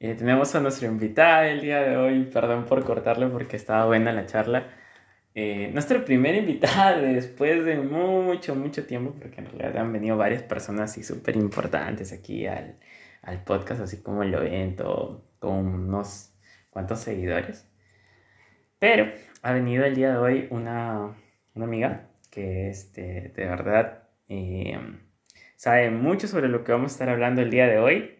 Eh, tenemos a nuestra invitada el día de hoy, perdón por cortarle porque estaba buena la charla. Eh, nuestra primera invitada después de mucho, mucho tiempo, porque en realidad han venido varias personas así súper importantes aquí al, al, podcast, así como el evento, con unos cuantos seguidores. Pero ha venido el día de hoy una, una amiga que este, de verdad eh, sabe mucho sobre lo que vamos a estar hablando el día de hoy.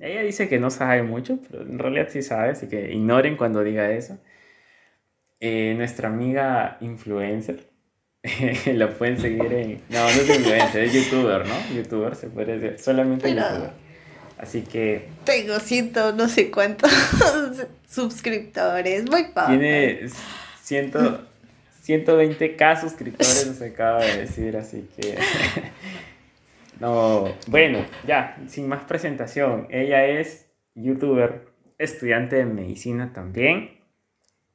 Ella dice que no sabe mucho, pero en realidad sí sabe, así que ignoren cuando diga eso. Eh, nuestra amiga influencer, la pueden seguir en... No, no es influencer, es youtuber, ¿no? Youtuber se puede decir, solamente youtuber. Así que... Tengo ciento no sé cuántos suscriptores, muy padre. Tiene ciento, 120k suscriptores, nos acaba de decir, así que... No, bueno, ya, sin más presentación. Ella es youtuber, estudiante de medicina también.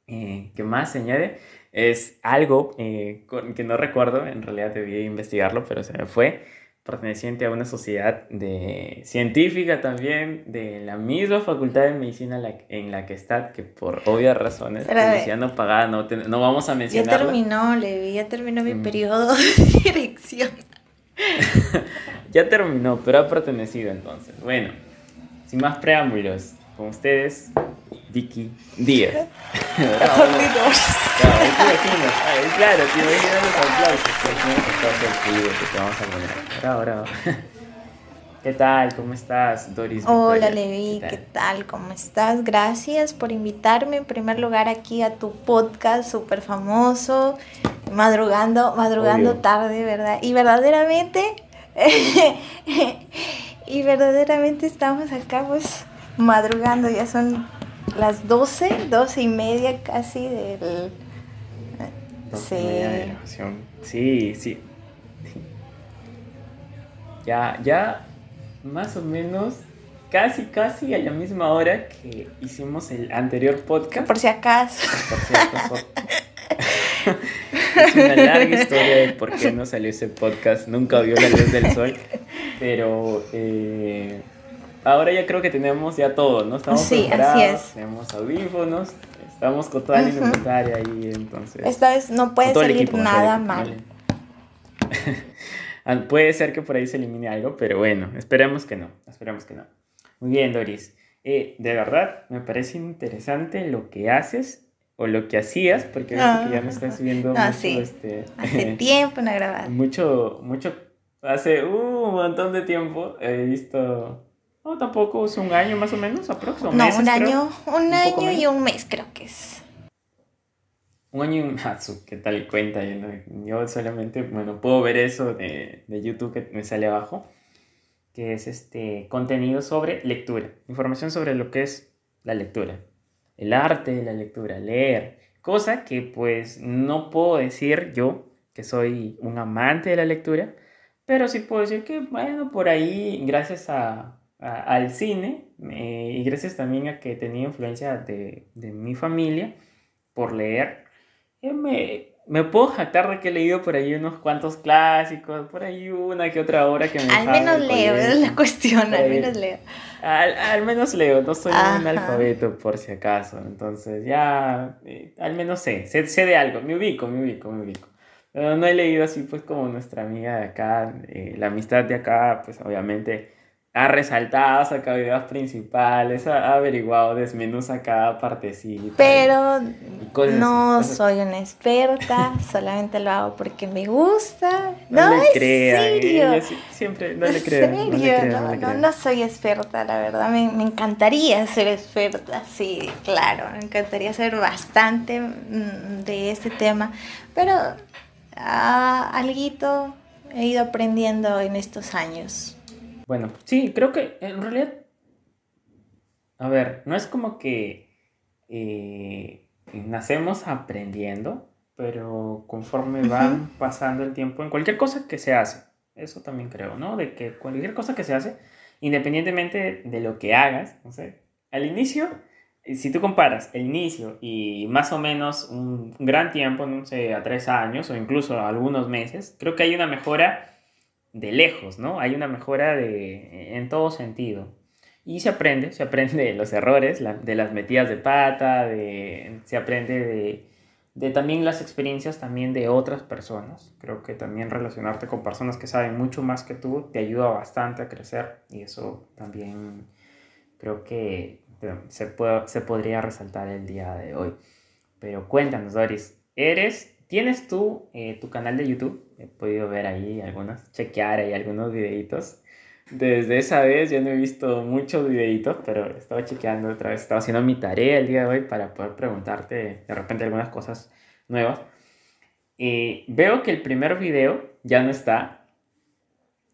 Eh, ¿Qué más se añade? Es algo eh, que no recuerdo, en realidad debí investigarlo, pero se me fue. Perteneciente a una sociedad de, científica también, de la misma facultad de medicina en la que está, que por obvias razones, ya no pagada, no, no vamos a mencionar. Ya terminó, Levi, ya terminó mi mm. periodo de dirección. ya terminó, pero ha pertenecido entonces. Bueno, sin más preámbulos, con ustedes, Vicky Díaz. claro, claro, te imaginas los aplausos. Que te vamos a poner. Bravo, bravo. ¿Qué tal? ¿Cómo estás, Doris? Hola, Levi, ¿Qué, tal? ¿Cómo estás? Gracias por invitarme en primer lugar aquí a tu podcast súper famoso, madrugando, madrugando tarde, ¿verdad? Y verdaderamente, y verdaderamente estamos acá pues madrugando, ya son las 12, 12 y media casi del... Sí. sí, sí. Ya, ya más o menos casi, casi a la misma hora que hicimos el anterior podcast. Por si acaso. Por si acaso. es una larga historia de por qué no salió ese podcast. Nunca vio la luz del sol. Pero eh, ahora ya creo que tenemos ya todo, ¿no? Estamos sí, así es. tenemos audífonos, estamos con toda la indumentaria ahí, entonces. Esta vez no puede salir nada mal. Puede ser que por ahí se elimine algo, pero bueno, esperemos que no, esperemos que no. Muy bien, Doris. Eh, de verdad, me parece interesante lo que haces o lo que hacías, porque que ya me estás viendo mucho, sí. este, hace tiempo no grabado. Mucho, mucho, hace uh, un montón de tiempo he visto, no, tampoco, es un año más o menos, aproximadamente. No, un año, un, año y un mes creo que es un año y un Hatsu, ¿qué tal cuenta? Yo, solamente, bueno, puedo ver eso de, de, YouTube que me sale abajo, que es este contenido sobre lectura, información sobre lo que es la lectura, el arte de la lectura, leer, cosa que pues no puedo decir yo que soy un amante de la lectura, pero sí puedo decir que, bueno, por ahí, gracias a, al cine eh, y gracias también a que tenía influencia de, de mi familia por leer, me, me puedo jactar de que he leído por ahí unos cuantos clásicos, por ahí una que otra obra que me Al menos leo, es la cuestión, al menos leo. Al, menos leo, no soy un analfabeto por si acaso, entonces ya, eh, al menos sé, sé, de algo, me ubico, me ubico, me ubico. Pero no he leído así pues como nuestra amiga de acá, eh, la amistad de acá, pues obviamente ha resaltado, ha sacado ideas principales, ha, averiguado, desmenuza cada partecita. Pero no soy una experta, solamente lo hago porque me gusta. No, no le crean, siempre no le crean. No, no, no, soy experta, la verdad. Me, me, encantaría ser experta, sí, claro. Me encantaría saber bastante mm, de este tema. Pero ah, algo he ido aprendiendo en estos años. Bueno, sí, creo que en realidad, a ver, no es como que eh, nacemos aprendiendo, pero conforme van pasando el tiempo, en cualquier cosa que se hace, eso también creo, ¿no? De que cualquier cosa que se hace, independientemente de lo que hagas, no sé, al inicio, si tú comparas el inicio y más o menos un gran tiempo, no sé, a tres años o incluso algunos meses, creo que hay una mejora de lejos, ¿no? Hay una mejora de, en todo sentido. Y se aprende, se aprende de los errores, de las metidas de pata, de, se aprende de, de también las experiencias también de otras personas. Creo que también relacionarte con personas que saben mucho más que tú te ayuda bastante a crecer y eso también creo que se, puede, se podría resaltar el día de hoy. Pero cuéntanos, Doris, ¿eres, tienes tú eh, tu canal de YouTube? He podido ver ahí algunos, chequear ahí algunos videitos. Desde esa vez ya no he visto muchos videitos, pero estaba chequeando otra vez, estaba haciendo mi tarea el día de hoy para poder preguntarte de repente algunas cosas nuevas. Y veo que el primer video ya no está.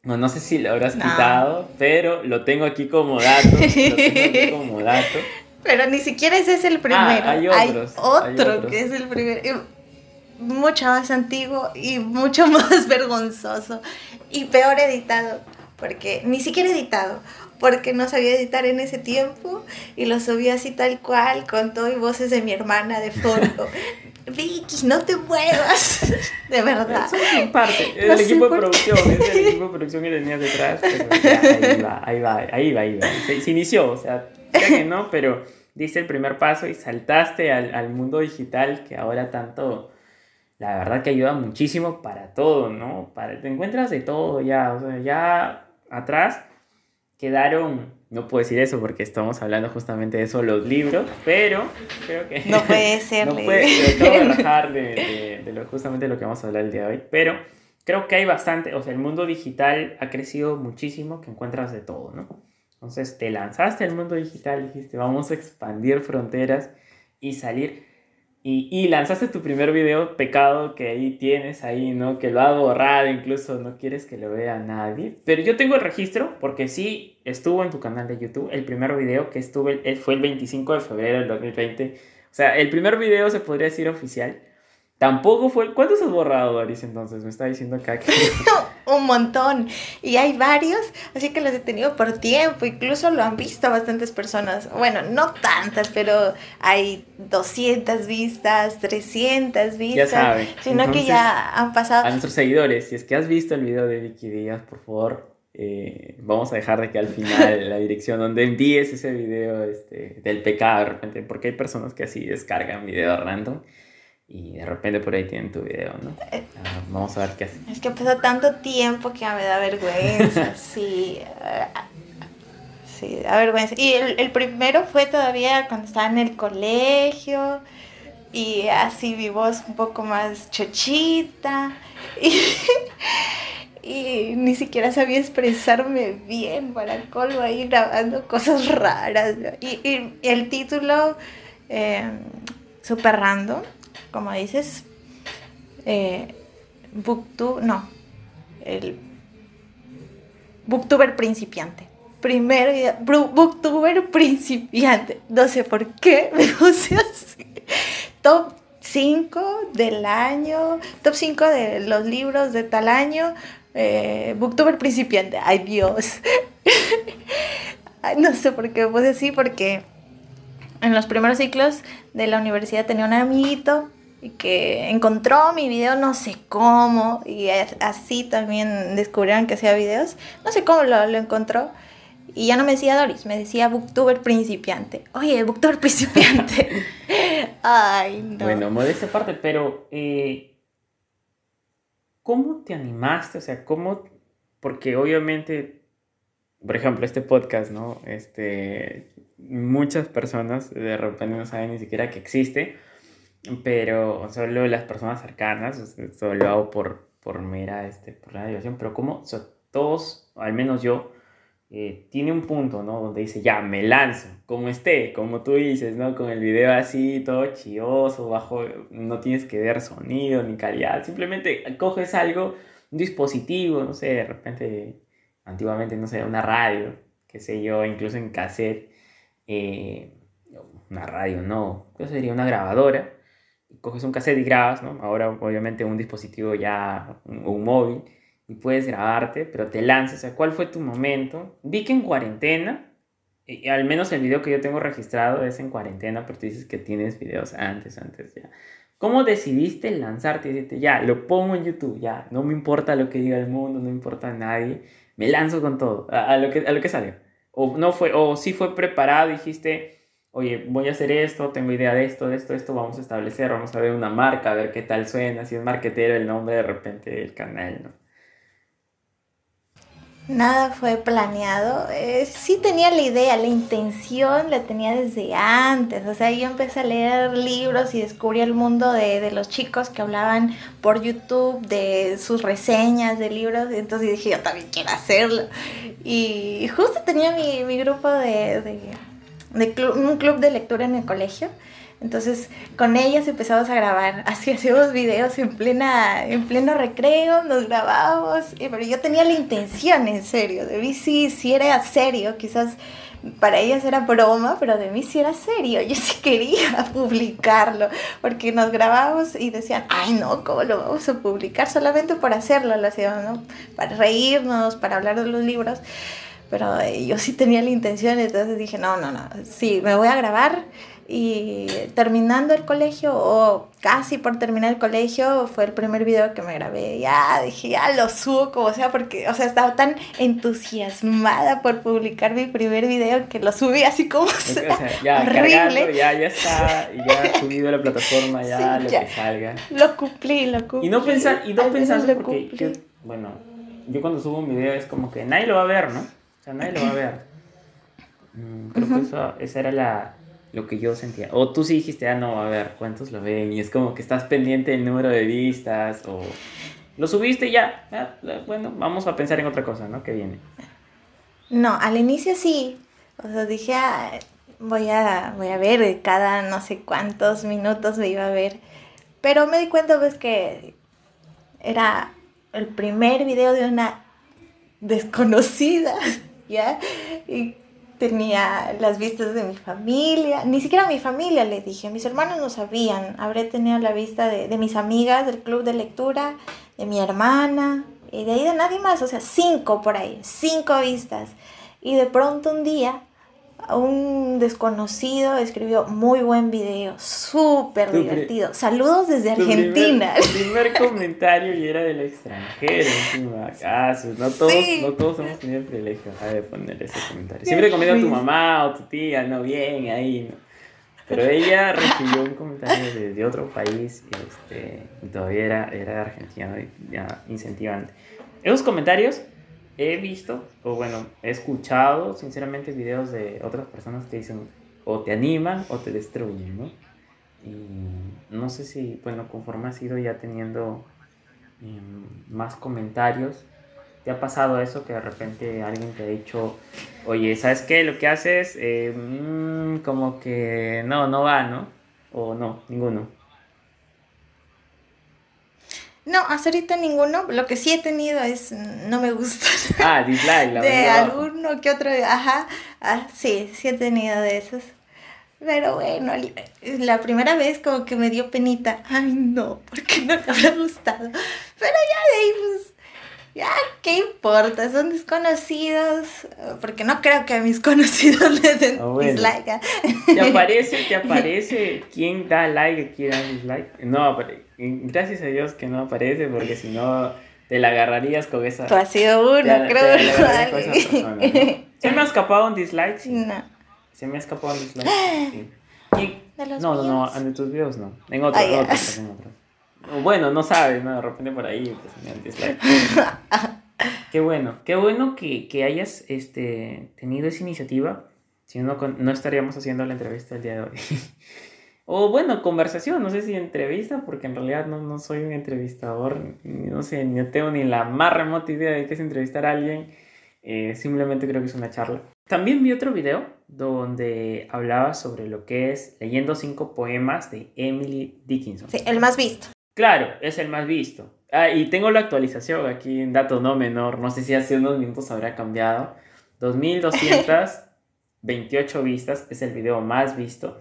No, no sé si lo habrás quitado, pero lo tengo aquí como dato. lo tengo aquí como dato. Pero ni siquiera ese es el primero. Ah, hay, otros, otro que es el primero. Mucho más antiguo y mucho más vergonzoso. Y peor editado. Porque ni siquiera editado. Porque no sabía editar en ese tiempo. Y lo subí así tal cual. Con todo y voces de mi hermana de fondo. Vicky, no te muevas. De verdad. Es parte. el equipo de producción. Es el equipo de producción que tenía detrás. Pero ahí va, ahí va, ahí va, ahí va. Se, inició, o sea, que no, pero diste el primer paso y saltaste al, al mundo digital que ahora tanto la verdad que ayuda muchísimo para todo, ¿no? Para, te encuentras de todo ya, o sea, ya atrás quedaron no puedo decir eso porque estamos hablando justamente de eso, los libros, pero creo que... No puede ser. no puede, de, de, de, lo, justamente lo que vamos a hablar el día de hoy, pero creo que hay bastante, o sea, el mundo digital ha crecido muchísimo, que encuentras de todo, ¿no? Entonces te lanzaste al mundo digital, dijiste, vamos a expandir fronteras y salir y, lanzaste tu primer video, pecado, que ahí tienes, ahí, ¿no? Que lo ha borrado, incluso no quieres que lo vea nadie. Pero yo tengo el registro, porque sí estuvo en tu canal de YouTube, el primer video que estuve, fue el 25 de febrero del 2020. O sea, el primer video se podría decir oficial. Tampoco fue. ¿Cuántos has borrado, Doris, entonces? Me está diciendo acá que. un montón. Y hay varios, así que los he tenido por tiempo. Incluso lo han visto bastantes personas. Bueno, no tantas, pero hay 200 vistas, 300 vistas. Ya saben. Sino que ya han pasado. A nuestros seguidores, si es que has visto el video de Vicky Díaz, por favor. Eh, vamos a dejar de que al final la dirección donde envíes ese video este, del pecado de repente, porque hay personas que así descargan videos random y de repente por ahí tienen tu video, ¿no? Eh, vamos a ver qué hace. Es que pasó tanto tiempo que me da vergüenza, sí. Sí, da vergüenza. Y el, el, primero fue todavía cuando estaba en el colegio y así mi voz un poco más chochita y, y ni siquiera sabía expresarme bien para colmo ahí grabando cosas raras. Y, y el título, eh, super random como dices, eh, Booktuber, no, el Booktuber principiante. Primero, Booktuber principiante. No sé por qué me puse así. Top 5 del año, top 5 de los libros de tal año, eh, Booktuber principiante. Ay Dios. no sé por qué me puse así, porque en los primeros ciclos de la universidad tenía un amiguito que encontró mi video no sé cómo y así también descubrieron que hacía videos. No sé cómo lo, lo encontró. Y ya no me decía Doris, me decía Booktuber principiante. Oye, Booktuber principiante. Ay, no. Bueno, modesta parte, pero eh, ¿cómo te animaste? O sea, ¿cómo? Porque obviamente, por ejemplo, este podcast, ¿no? Este, muchas personas de repente no saben ni siquiera que existe pero solo las personas cercanas, solo lo hago por, por mera, este, por la diversión, pero como todos, al menos yo, eh, tiene un punto, ¿no? Donde dice, ya, me lanzo, como esté, como tú dices, ¿no? Con el video así, todo chioso, bajo, no tienes que ver sonido ni calidad, simplemente coges algo, un dispositivo, no sé, de repente, antiguamente, no sé, una radio, qué sé yo, incluso en cassette, eh, una radio, no, ¿qué sería? Una grabadora, coges un cassette y grabas, ¿no? Ahora obviamente un dispositivo ya, un, un móvil, y puedes grabarte, pero te lanzas. O sea, ¿cuál fue tu momento? Vi que en cuarentena, y al menos el video que yo tengo registrado es en cuarentena, pero tú dices que tienes videos antes, antes ya. ¿Cómo decidiste lanzarte y ya, lo pongo en YouTube, ya, no me importa lo que diga el mundo, no me importa nadie, me lanzo con todo, a, lo, que, a lo que salga? O no fue, o sí fue preparado, dijiste, oye, voy a hacer esto, tengo idea de esto, de esto, de esto, vamos a establecer, vamos a ver una marca, a ver qué tal suena, si es marquetero el nombre de repente del canal, ¿no? Nada fue planeado. Eh, sí tenía la idea, la intención la tenía desde antes. O sea, yo empecé a leer libros y descubrí el mundo de, de los chicos que hablaban por YouTube de sus reseñas de libros. Entonces dije, yo también quiero hacerlo. Y justo tenía mi, mi grupo de, de, de club, un club de lectura en el colegio. Entonces, con ellas empezamos a grabar. Así hacíamos videos en plena en pleno recreo, nos grabábamos. Pero yo tenía la intención, en serio. De mí sí, sí era serio. Quizás para ellas era broma, pero de mí sí era serio. Yo sí quería publicarlo. Porque nos grabábamos y decían, ay, no, ¿cómo lo vamos a publicar? Solamente por hacerlo lo hacíamos, ¿no? Para reírnos, para hablar de los libros. Pero eh, yo sí tenía la intención, entonces dije, no, no, no. Sí, me voy a grabar y terminando el colegio o casi por terminar el colegio fue el primer video que me grabé. Ya dije, ya lo subo como sea porque, o sea, estaba tan entusiasmada por publicar mi primer video que lo subí así como sea, ya, horrible. ya, ya está, ya subido a la plataforma, ya lo que salga. Lo cumplí, lo cumplí. Y no, pensar, y no pensaste porque, yo, bueno, yo cuando subo un video es como que nadie lo va a ver, ¿no? O sea, nadie lo va a ver. Mm, creo que eso, esa era la, lo que yo sentía. O tú sí dijiste, ah, no, a ver, ¿cuántos lo ven? Y es como que estás pendiente del número de vistas o lo subiste y ya. Ah, bueno, vamos a pensar en otra cosa, ¿no? Que viene. No, al inicio sí. O sea, dije, ah, voy, a, voy a ver cada no sé cuántos minutos me iba a ver. Pero me di cuenta pues que era el primer video de una desconocida, ¿ya? Y tenía las vistas de mi familia, ni siquiera mi familia le dije, mis hermanos no sabían, habré tenido la vista de, de mis amigas del club de lectura, de mi hermana, y de ahí de nadie más, o sea, cinco por ahí, cinco vistas. Y de pronto un día un desconocido escribió muy buen video, súper divertido. Saludos desde Argentina. El primer, comentario y era del extranjero encima. Ah, no todos, no todos hemos tenido el privilegio de poner ese comentario. Siempre comenta tu mamá o tu tía, no bien ahí, ¿no? Pero ella recibió un comentario de, otro país este, y todavía era, era de Argentina, ya incentivante. Esos comentarios he visto, o bueno, he escuchado sinceramente videos de otras personas que dicen o te animan o te destruyen, ¿no? Y no sé si, bueno, conforme has ido ya teniendo em, más comentarios, ¿te ha pasado eso que de repente alguien te ha dicho, oye, ¿sabes qué? Lo que haces, eh, mm, como que no, no va, ¿no? O no, ninguno. No, hasta ahorita ninguno. Lo que sí he tenido es no me gusta. Ah, dislike, la De alguno que otro, ajá. Ah, sí, sí he tenido de esos. Pero bueno, la primera vez como que me dio penita. Ay, no, porque no me habrá gustado. Pero ya de ahí, pues, ya, ¿qué importa? Son desconocidos. Porque no creo que a mis conocidos les den ah, dislike. ¿ah? ¿Te aparece, te aparece quién da like, quién da dislike? No, gracias a Dios que no aparece, porque si no te la agarrarías con esa. Tú has sido uno, creo. ¿Se me ha escapado un dislike? Sí. No. Se me ha escapado un dislike. Sí. ¿De los no, no, no, en tus videos no. En otros, en otros, en otros. Bueno, no sabes, ¿no? De repente por ahí, pues, qué bueno, qué bueno que, que, hayas este, tenido esa iniciativa. Si no, no estaríamos haciendo la entrevista el día de hoy. o bueno, conversación, no sé si entrevista, porque en realidad no, no soy un entrevistador, no sé, no tengo ni la más remota idea de qué es entrevistar a alguien. Eh, simplemente creo que es una charla. También vi otro video donde hablaba sobre lo que es leyendo cinco poemas de Emily Dickinson. Sí, el más visto. Claro, es el más visto. Ah, y tengo la actualización aquí, en dato no menor, no sé si hace unos minutos habrá cambiado. 2228 vistas, es el video más visto.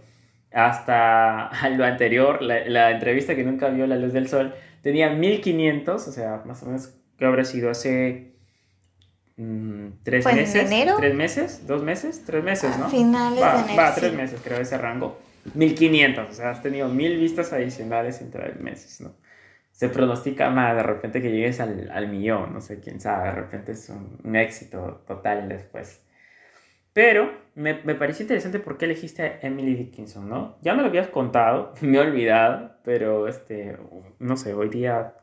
Hasta lo anterior, la, entrevista que nunca vio la luz del sol, tenía 1500, o sea, más o menos que habrá sido hace mm, tres meses. En enero? ¿Tres meses? ¿Dos meses? Tres meses, ¿no? finales va, de enero. Va, tres meses, creo, ese rango. 1500, o sea, has tenido mil vistas adicionales en tres meses, ¿no? Se pronostica más de repente que llegues al, al millón, no sé, quién sabe, de repente es un, éxito total después. Pero me, me pareció interesante por qué elegiste Emily Dickinson, ¿no? Ya me lo habías contado, me he olvidado, pero este, no sé, hoy día,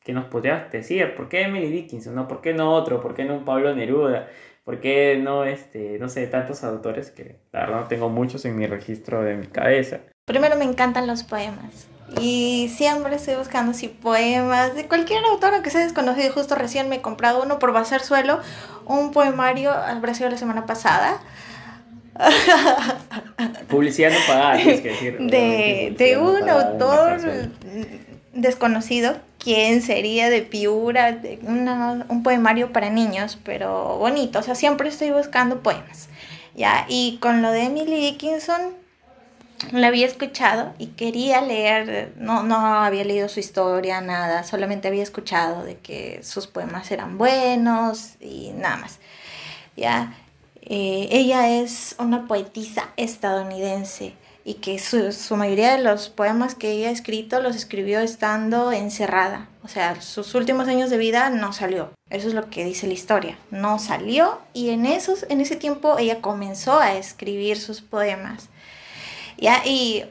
¿qué nos podrías decir? ¿Por qué Emily Dickinson, no? ¿Por qué no otro? ¿Por qué no un Pablo Neruda? ¿Por qué no, este, no sé, tantos autores que la verdad no tengo muchos en mi registro de mi cabeza? Primero me encantan los poemas. Y siempre estoy buscando así poemas de cualquier autor que sea desconocido. Justo recién me he comprado uno por Bazar Suelo, un poemario, habrá sido la semana pasada. Publicidad no pagada, tienes que decir. De, de un autor desconocido, quien sería de Piura, un poemario para niños, pero bonito. O sea, siempre estoy buscando poemas. ¿ya? Y con lo de Emily Dickinson, la había escuchado y quería leer, no, no había leído su historia, nada, solamente había escuchado de que sus poemas eran buenos y nada más. ¿ya? Eh, ella es una poetisa estadounidense y que su, mayoría de los poemas que ella ha escrito los escribió estando encerrada. O sea, sus últimos años de vida no salió. Eso es lo que dice la historia. No salió y en, esos, en ese tiempo ella comenzó a escribir sus poemas. ¿ya? Y,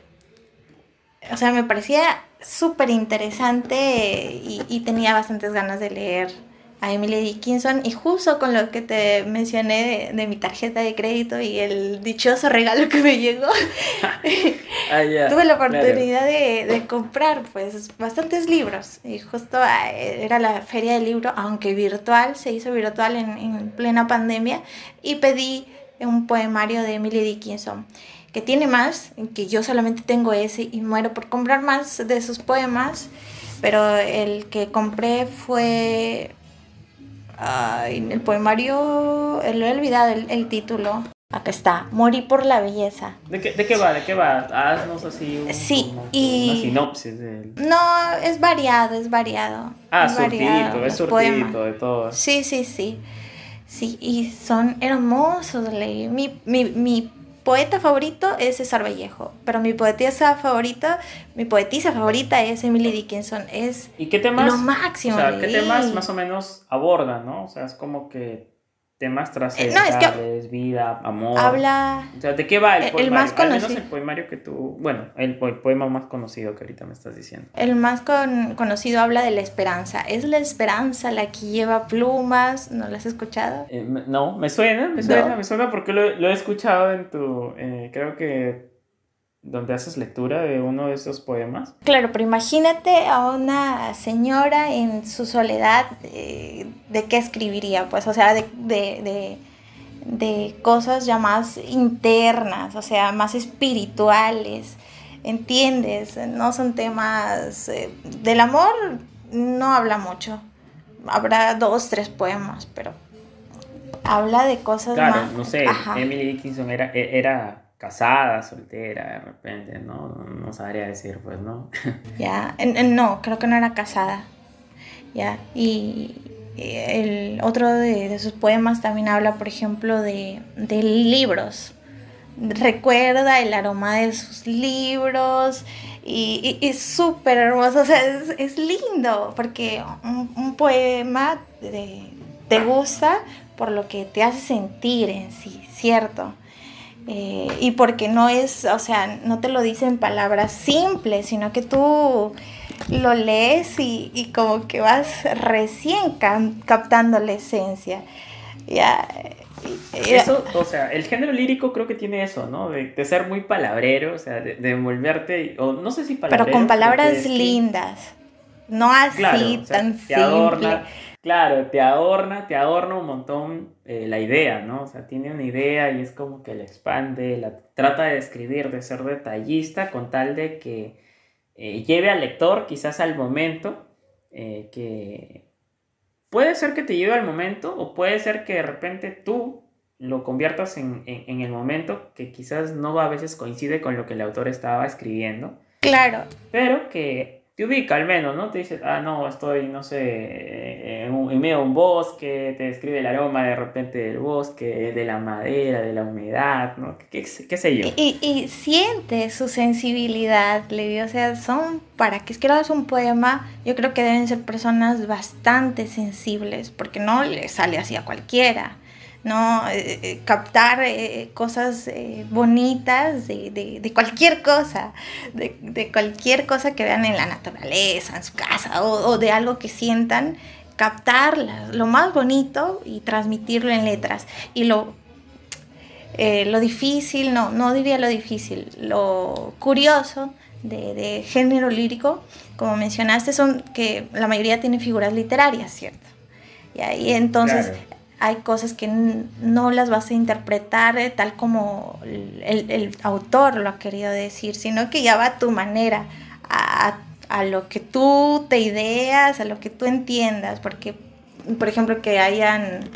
o sea, me parecía súper interesante y, tenía bastantes ganas de leer a Emily Dickinson y justo con lo que te mencioné de, de mi tarjeta de crédito y el dichoso regalo que me llegó, ah, yeah, tuve la oportunidad de, de, comprar pues bastantes libros y justo ah, era la feria del libro, aunque virtual, se hizo virtual en, en plena pandemia y pedí un poemario de Emily Dickinson que tiene más, que yo solamente tengo ese y muero por comprar más de sus poemas, pero el que compré fue ay, el poemario, lo he olvidado el, el, título. Acá está, Morí por la belleza. ¿De qué, de qué va? ¿De qué va? Haznos así un, sí, y... una sinopsis. Del... No, es variado, es variado. Ah, es variado, es surtidito de todo. Sí, sí, sí. Sí, y son hermosos leer. Mi, mi, mi poeta favorito es César Vallejo, pero mi poetisa favorita, mi poetisa favorita es Emily Dickinson. Es ¿Y qué temas, lo máximo. O sea, ¿qué temas más o menos aborda, no? O sea, es como que temas trascendentales, no, es que vida, amor. Habla. O sea, ¿de qué va el, el poemario? más conocido. Al menos el poemario que tú. Bueno, el, el, poema más conocido que ahorita me estás diciendo. El más con, conocido habla de la esperanza. ¿Es la esperanza la que lleva plumas? ¿No la has escuchado? Eh, no, me suena, me suena, no. me suena porque lo, lo, he escuchado en tu. Eh, creo que donde haces lectura de uno de esos poemas. Claro, pero imagínate a una señora en su soledad, eh, ¿de qué escribiría? Pues, o sea, de, de, de, de, cosas ya más internas, o sea, más espirituales, ¿entiendes? No son temas... Eh, del amor no habla mucho, habrá dos, tres poemas, pero habla de cosas claro, más... no sé, Ajá. Emily Dickinson era... era casada, soltera, de repente, ¿no? No sabría decir, pues, ¿no? Ya, no, creo que no era casada. Ya, y el otro de, de sus poemas también habla, por ejemplo, de, de, libros. Recuerda el aroma de sus libros y, y, y súper hermoso, o sea, es, es lindo porque un, poema de, te gusta por lo que te hace sentir en sí, ¿cierto? Eh, y porque no es, o sea, no te lo dice en palabras simples, sino que tú lo lees y, y como que vas recién captando la esencia. Ya, eso, o sea, el género lírico creo que tiene eso, ¿no? De, de ser muy palabrero, o sea, de, de, envolverte, o no sé si palabrero. Pero con palabras lindas, no así claro, o sea, tan te simple. Adorna, claro, te adorna, te adorna un montón eh, la idea, ¿no? O sea, tiene una idea y es como que la expande, la trata de describir, de ser detallista con tal de que eh, lleve al lector quizás al momento eh, que puede ser que te lleve al momento o puede ser que de repente tú lo conviertas en, en, en el momento que quizás no a veces coincide con lo que el autor estaba escribiendo. Claro. Pero que te ubica al menos, ¿no? Te dices, ah, no, estoy, no sé, en, un, en, medio de un bosque, te describe el aroma de repente del bosque, de la madera, de la humedad, ¿no? ¿Qué, qué, sé yo? Y, y, siente su sensibilidad, Levi, o sea, son, para que escribas un poema, yo creo que deben ser personas bastante sensibles, porque no le sale así a cualquiera. ¿No? Eh, eh, captar eh, cosas bonitas de, de, cualquier cosa, de, de, cualquier cosa que vean en la naturaleza, en su casa, o, o de algo que sientan, captar lo más bonito y transmitirlo en letras. Y lo, lo difícil, no, no diría lo difícil, lo curioso de, de, género lírico, como mencionaste, son que la mayoría tiene figuras literarias, ¿cierto? Y ahí entonces hay cosas que no las vas a interpretar eh, tal como el, autor lo ha querido decir, sino que ya va a tu manera, a, lo que tú te ideas, a lo que tú entiendas, porque, por ejemplo, que hayan,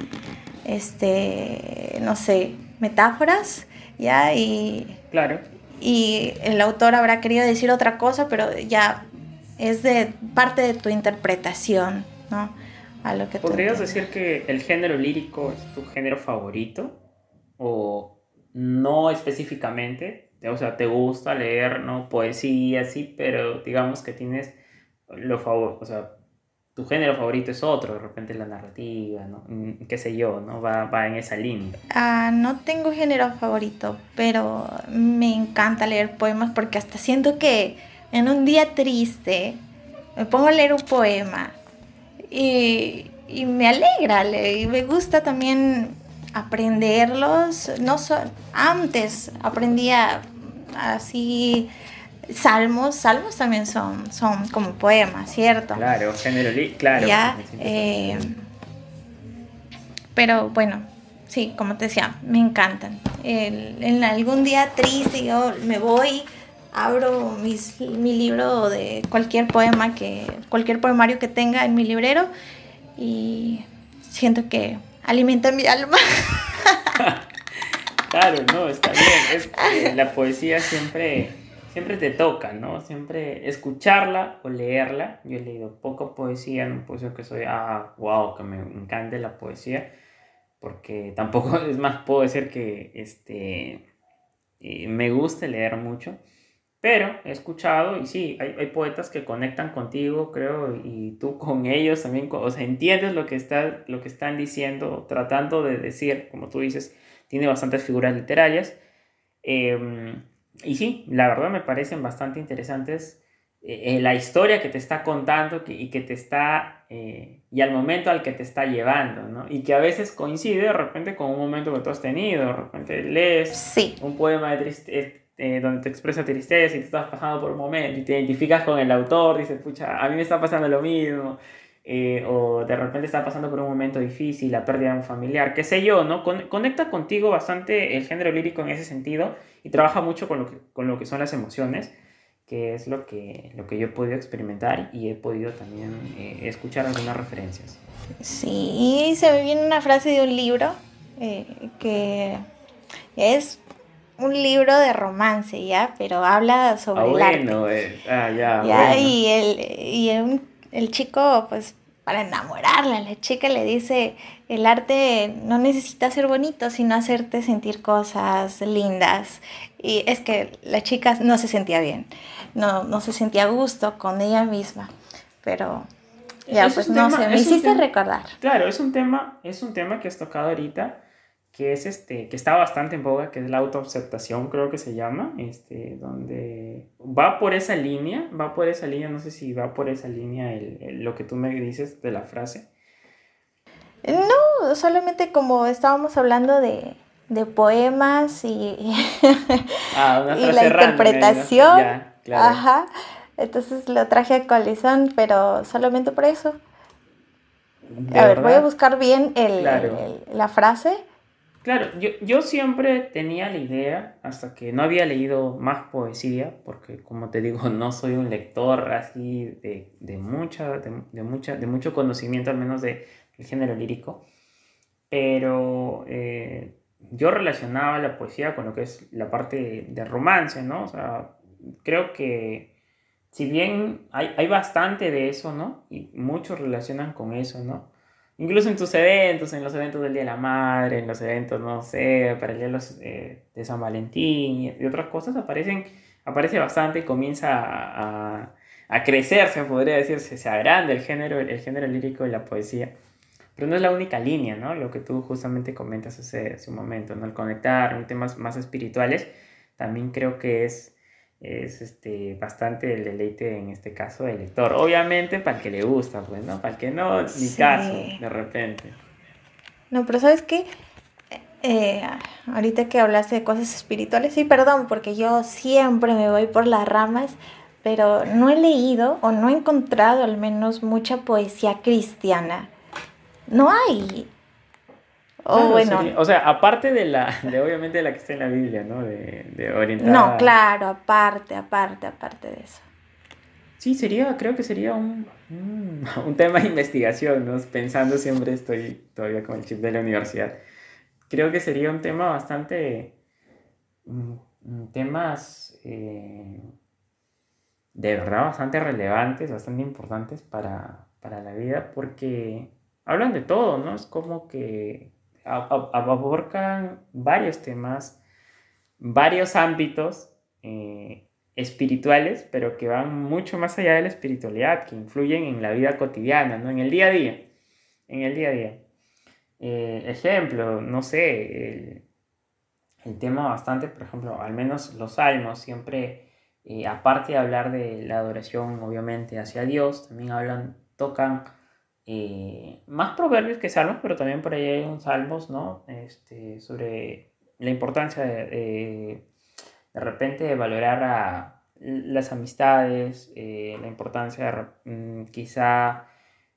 este, no sé, metáforas, ¿ya? Y, claro. Y el autor habrá querido decir otra cosa, pero ya es de parte de tu interpretación, ¿no? ¿Podrías decir que el género lírico es tu género favorito? ¿O no específicamente? O sea, te gusta leer, ¿no? Poesía, sí, pero digamos que tienes lo favor, o sea, tu género favorito es otro, de repente la narrativa, ¿no? Mm, qué sé yo, ¿no? Va, va en esa línea. Ah, no tengo género favorito, pero me encanta leer poemas porque hasta siento que en un día triste me pongo a leer un poema y, me alegra, y me gusta también aprenderlos. No son, antes aprendía así salmos, salmos también son, son como poemas, ¿cierto? Claro, género, claro. Eh, pero bueno, sí, como te decía, me encantan. en algún día triste yo me voy abro mi libro de cualquier poema que, cualquier poemario que tenga en mi librero y siento que alimenta mi alma. claro, no, está bien. la poesía siempre, siempre te toca, ¿no? Siempre escucharla o leerla. Yo he leído poco poesía, no puedo que soy, ah, wow, que me encante la poesía, porque tampoco, es más, puedo decir que este, eh, me gusta leer mucho pero he escuchado, y sí, hay, hay, poetas que conectan contigo, creo, y tú con ellos también, o sea, entiendes lo que, está, lo que están diciendo, tratando de decir, como tú dices, tiene bastantes figuras literarias. Em, y sí, la verdad me parecen bastante interesantes eh, la historia que te está contando y que te está, eh, y al momento al que te está llevando, ¿no? Y que a veces coincide de repente con un momento que tú has tenido, de repente lees un poema de tristeza eh, donde te expresa tristeza y te estás pasando por un momento y te identificas con el autor, dices, pucha, a mí me está pasando lo mismo, eh, o de repente está pasando por un momento difícil, la pérdida de un familiar, qué sé yo, ¿no? conecta contigo bastante el género lírico en ese sentido y trabaja mucho con lo que, con lo que son las emociones, que es lo que, lo que yo he podido experimentar y he podido también eh, escuchar algunas referencias. Sí, se me viene una frase de un libro que es un libro de romance, ¿ya? Pero habla sobre ah, el bueno, eh. ah, ya, ¿ya? Y, el, y el, el, chico, pues, para enamorarla, la chica le dice, el arte no necesita ser bonito, sino hacerte sentir cosas lindas. Y es que la chica no se sentía bien, no, no se sentía a gusto con ella misma, pero... Ya, pues no sé, me hiciste recordar. Claro, es un tema, es un tema que has tocado ahorita que es este, que está bastante en boga, que es la autoaceptación, creo que se llama, este, donde va por esa línea, va por esa línea, no sé si va por esa línea el, lo que tú me dices de la frase. No, solamente como estábamos hablando de, de poemas y, ah, y la interpretación. Ajá. Entonces lo traje a colisión, pero solamente por eso. a ver, voy a buscar bien el, la frase Claro, yo, yo siempre tenía la idea, hasta que no había leído más poesía, porque como te digo, no soy un lector así de, de mucha, de, mucha, de mucho conocimiento, al menos del género lírico, pero eh, yo relacionaba la poesía con lo que es la parte de, romance, ¿no? O sea, creo que si bien hay, hay bastante de eso, ¿no? Y muchos relacionan con eso, ¿no? Incluso en tus eventos, en los eventos del Día de la Madre, en los eventos, no sé, para el Día de, eh, San Valentín y otras cosas, aparecen, aparece bastante y comienza a, a, crecer, se podría decir, se, agranda el género, el género lírico de la poesía. pero no es la única línea, ¿no? Lo que tú justamente comentas hace, hace un momento, ¿no? El conectar temas más espirituales, también creo que es, es este, bastante el deleite en este caso del lector. Obviamente para el que le gusta, pues, ¿no? Para el que no, ni caso, de repente. No, pero ¿sabes qué? Eh, ahorita que hablaste de cosas espirituales, sí, perdón, porque yo siempre me voy por las ramas, pero no he leído o no he encontrado al menos mucha poesía cristiana. No hay. O bueno. O sea, aparte de la, de obviamente de la que está en la Biblia, ¿no? De, de orientada. No, claro, aparte, aparte, aparte de eso. Sí, sería, creo que sería un, un, tema de investigación, ¿no? Pensando siempre estoy todavía con el chip de la universidad. Creo que sería un tema bastante, mm, mm, temas eh, de verdad bastante relevantes, bastante importantes para, para la vida, porque hablan de todo, ¿no? Es como que aborcan varios temas, varios ámbitos eh, espirituales, pero que van mucho más allá de la espiritualidad, que influyen en la vida cotidiana, ¿no? En el día a día, en el día a día. Eh, ejemplo, no sé, el, tema bastante, por ejemplo, al menos los salmos siempre, eh, aparte de hablar de la adoración, obviamente, hacia Dios, también hablan, tocan eh, más proverbios que salmos, pero también por ahí hay un salmos, ¿no? Este, sobre la importancia de, de, repente de valorar a las amistades, eh, la importancia mm, quizá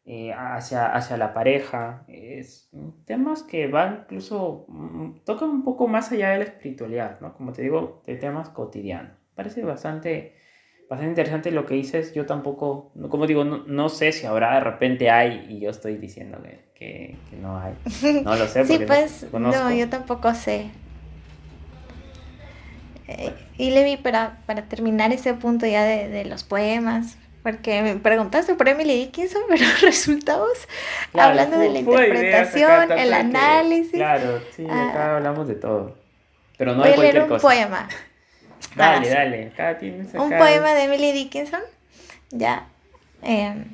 eh, hacia, hacia la pareja, es temas que van incluso, mm, tocan un poco más allá de la espiritualidad, ¿no? Como te digo, de temas cotidianos. Parece bastante bastante interesante lo que dices. Yo tampoco, como digo, no, sé si ahora de repente hay y yo estoy diciendo que, que, no hay. No lo sé. sí, pues no, yo tampoco sé. Eh, y Levi, para, para terminar ese punto ya de, de, los poemas, porque me preguntaste por Emily Dickinson, pero resultamos hablando de la interpretación, el análisis. claro, sí, acá ah. hablamos de todo. Pero no Voy a leer un poema. Dale, dale. Un poema de Emily Dickinson. Ya. Em,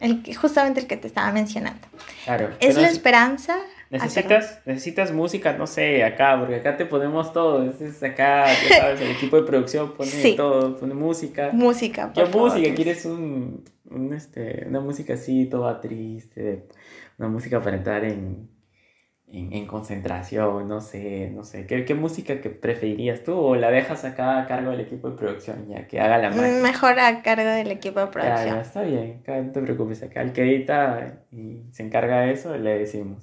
el, justamente el que te estaba mencionando. Claro. Es la esperanza. ¿Necesitas, necesitas música, no sé, acá, porque acá te ponemos todo. Es acá, ya sabes, el equipo de producción pone todo, pone música. Música, por ¿Qué música? ¿Quieres un, un, este, una música así, toda triste? Una música para entrar en, en, concentración, no sé, no sé. ¿Qué, ¿Qué, música que preferirías tú o la dejas acá a cargo del equipo de producción ya que haga la magia? Mejor a cargo del equipo de producción. Ya, está bien, no te preocupes, acá el que edita y se encarga de eso le decimos.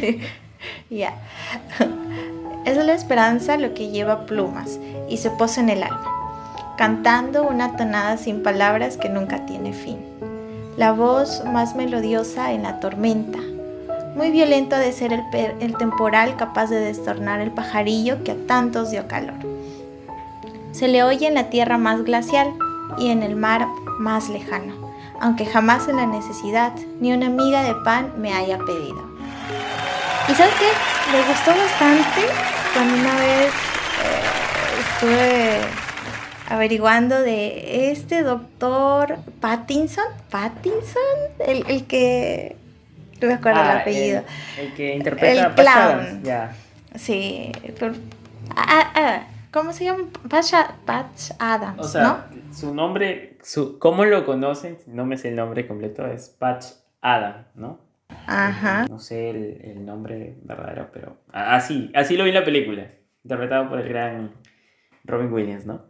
ya. Es la esperanza lo que lleva plumas y se posa en el alma, cantando una tonada sin palabras que nunca tiene fin. La voz más melodiosa en la tormenta, muy violento de ser el, temporal capaz de destornar el pajarillo que a tantos dio calor. Se le oye en la tierra más glacial y en el mar más lejano, aunque jamás en la necesidad ni una miga de pan me haya pedido. ¿Y sabes qué? Me gustó bastante cuando una vez eh, estuve averiguando de este doctor Pattinson, Pattinson, el, el que no me acuerdo el ah, apellido. El, que interpreta el clown. Ya. Sí. Ah, ah, ¿Cómo se llama? Patch, Adams. O sea, su nombre, su, ¿cómo lo conocen? No me sé el nombre completo, es Patch Adams, ¿no? Ajá. No sé el, el, nombre verdadero, pero así, así lo vi en la película. Interpretado por el gran Robin Williams, ¿no?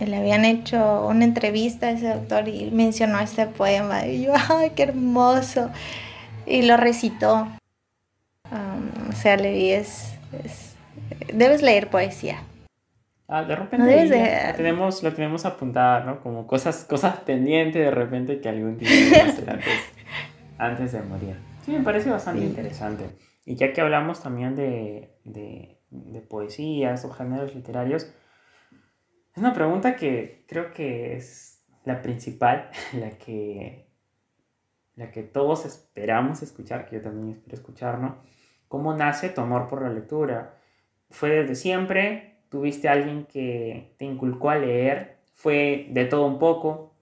Le habían hecho una entrevista a ese doctor y mencionó este poema. Y yo, ¡ay, qué hermoso! Y lo recitó. Um, o sea, Levi es, es, Debes leer poesía. Ah, de repente lo, tenemos, lo tenemos apuntada, ¿no? Como cosas, cosas pendientes de repente que algún día hacer antes, antes de morir. Sí, me parece bastante interesante. Y ya que hablamos también de, de, de poesías o géneros literarios, es una pregunta que creo que es la principal, la que, la que todos esperamos escuchar, que yo también espero escuchar, ¿no? ¿Cómo nace tu amor por la lectura? ¿Fue desde siempre? ¿Tuviste alguien que te inculcó a leer? ¿Fue de todo un poco?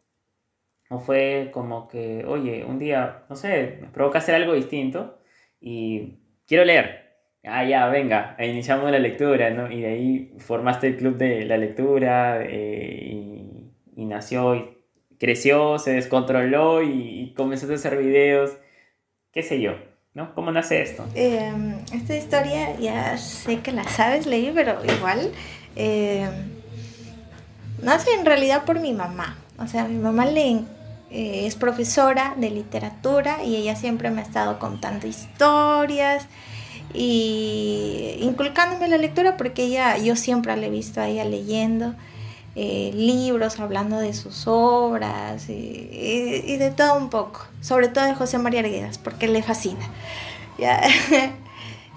¿O fue como que, oye, un día, no sé, me provoca hacer algo distinto y quiero leer? Ah, ya, venga, iniciamos la lectura, ¿no? Y de ahí formaste el club de la lectura eh, y, y, nació y creció, se descontroló y, y comenzaste a hacer videos, qué sé yo. ¿no? ¿Cómo nace esto? Em, esta historia ya sé que la sabes, leí, pero igual em, nace en realidad por mi mamá. O sea, mi mamá le, eh, es profesora de literatura y ella siempre me ha estado contando historias y inculcándome la lectura porque ella, yo siempre la he visto a ella leyendo. Eh, libros hablando de sus obras y, de todo un poco, sobre todo de José María Arguedas, porque le fascina.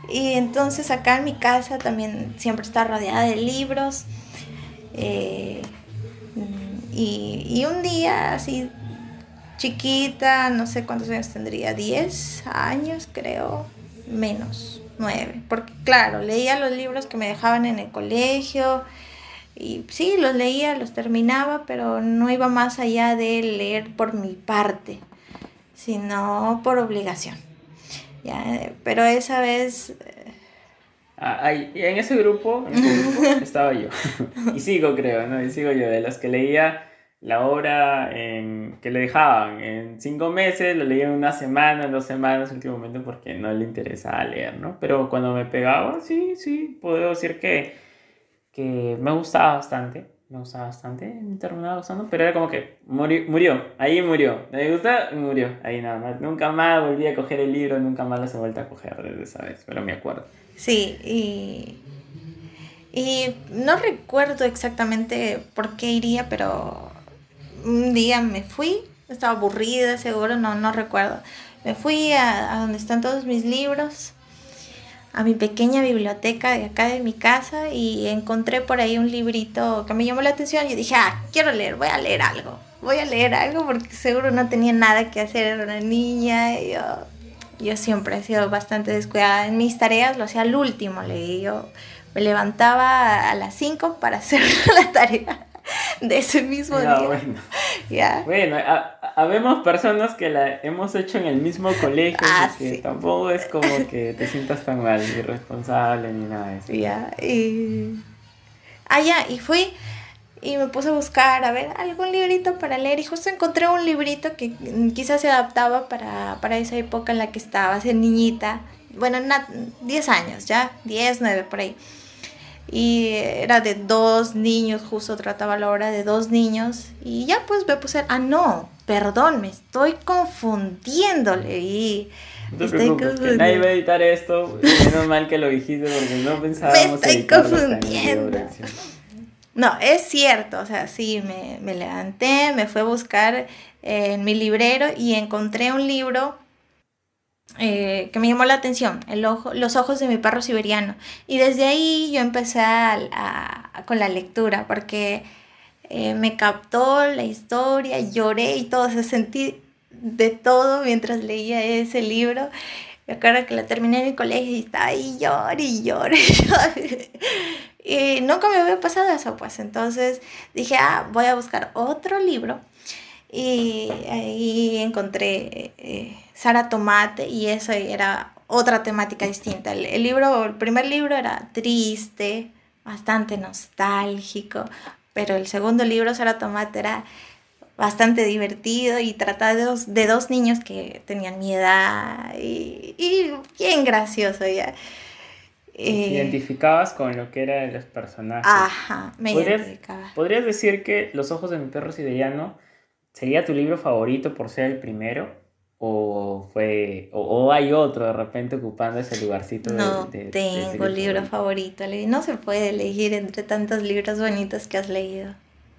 y entonces acá en mi casa también siempre está rodeada de libros. Eh, y, un día así chiquita, no sé cuántos años tendría, 10 años creo, menos, 9, porque claro, leía los libros que me dejaban en el colegio y sí, los leía, los terminaba, pero no iba más allá de leer por mi parte, sino por obligación. ¿ya? Pero esa vez... Ah, en ese grupo, en ese grupo estaba yo. y sigo, creo, ¿no? Y sigo yo, de los que leía la obra que le dejaban en cinco meses, lo leía en una semana, dos semanas, últimamente, porque no le interesaba leer, ¿no? Pero cuando me pegaba, sí, sí, puedo decir que que me gustaba bastante, me gustaba bastante, me terminaba gustando, pero era como que murió, murió ahí murió, me gusta, murió, ahí nada más. Nunca más volví a coger el libro, nunca más lo he vuelto a coger desde esa vez, pero me acuerdo. Sí, y, y no recuerdo exactamente por qué iría, pero un día me fui, estaba aburrida, seguro, no, no recuerdo. Me fui a, a donde están todos mis libros a mi pequeña biblioteca de acá de mi casa y encontré por ahí un librito que me llamó la atención y dije, ah, quiero leer, voy a leer algo, voy a leer algo porque seguro no tenía nada que hacer, era una niña y yo, yo siempre he sido bastante descuidada en mis tareas, lo hacía al último, leí, yo me levantaba a las 5 para hacer la tarea de ese mismo día. Bueno, ¿Ya? bueno habemos personas que la hemos hecho en el mismo colegio, ah, que tampoco es como que te sientas tan mal, irresponsable ni nada de eso. Ya, y... Ah, ya, y fui y me puse a buscar, a ver, algún librito para leer y justo encontré un librito que quizás se adaptaba para, para esa época en la que estaba, ser niñita, bueno, 10 años, ya, 10, 9 por ahí y era de dos niños, justo trataba la hora de dos niños y ya pues me puse, ah no, perdón, me estoy confundiéndole y... No estoy confundiendo. nadie va a editar esto, menos mal que lo dijiste porque no pensábamos Me estoy confundiendo. No, es cierto, o sea, sí, me, me levanté, me fui a buscar en mi librero y encontré un libro eh, que me llamó la atención, el ojo, los ojos de mi perro siberiano. Y desde ahí yo empecé a, con la lectura, porque eh, me captó la historia, lloré y todo, se sentí de todo mientras leía ese libro. Me acuerdo que la terminé en el colegio y estaba ahí lloré y lloré. y nunca me había pasado eso, pues entonces dije, ah, voy a buscar otro libro. Y ahí encontré... Eh, Sara Tomate y eso era otra temática distinta. El, libro, el primer libro era triste, bastante nostálgico, pero el segundo libro, Sara Tomate, era bastante divertido y trataba de dos, de dos niños que tenían mi edad y, bien gracioso ya. ¿Te eh, identificabas con lo que eran los personajes. Ajá, me identificaba. ¿Podrías decir que Los ojos de mi perro siberiano sería tu libro favorito por ser el primero? O fue o, hay otro de repente ocupando ese lugarcito no tengo libro favorito no se puede elegir entre tantos libros bonitos que has leído.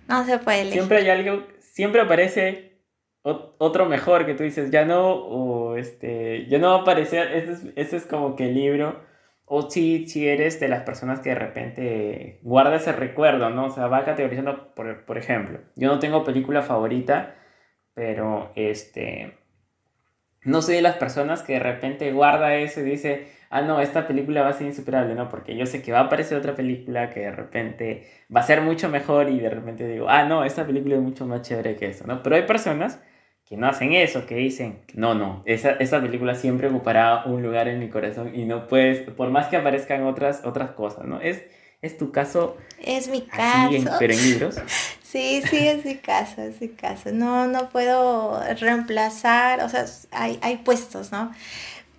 No se puede elegir. Siempre hay algo siempre aparece otro mejor que tú dices ya no o este ya no va a aparecer ese es, ese es como que el libro. O si, si eres de las personas que de repente guarda ese recuerdo, ¿no? O sea, va categorizando, por, por ejemplo, yo no tengo película favorita, pero este, no soy de las personas que de repente guarda eso y dice, ah, no, esta película va a ser insuperable, no, porque yo sé que va a aparecer otra película que de repente va a ser mucho mejor y de repente digo, ah, no, esta película es mucho más chévere que eso, ¿no? Pero hay personas que no hacen eso, que dicen, no, no, esa, esa película siempre ocupará un lugar en mi corazón y no puedes, por más que aparezcan otras, otras cosas, ¿no? Es, es tu caso. Es mi caso. pero en libros. Sí, sí, es mi caso, es mi caso. No, no puedo reemplazar, o sea, hay, hay puestos, ¿no?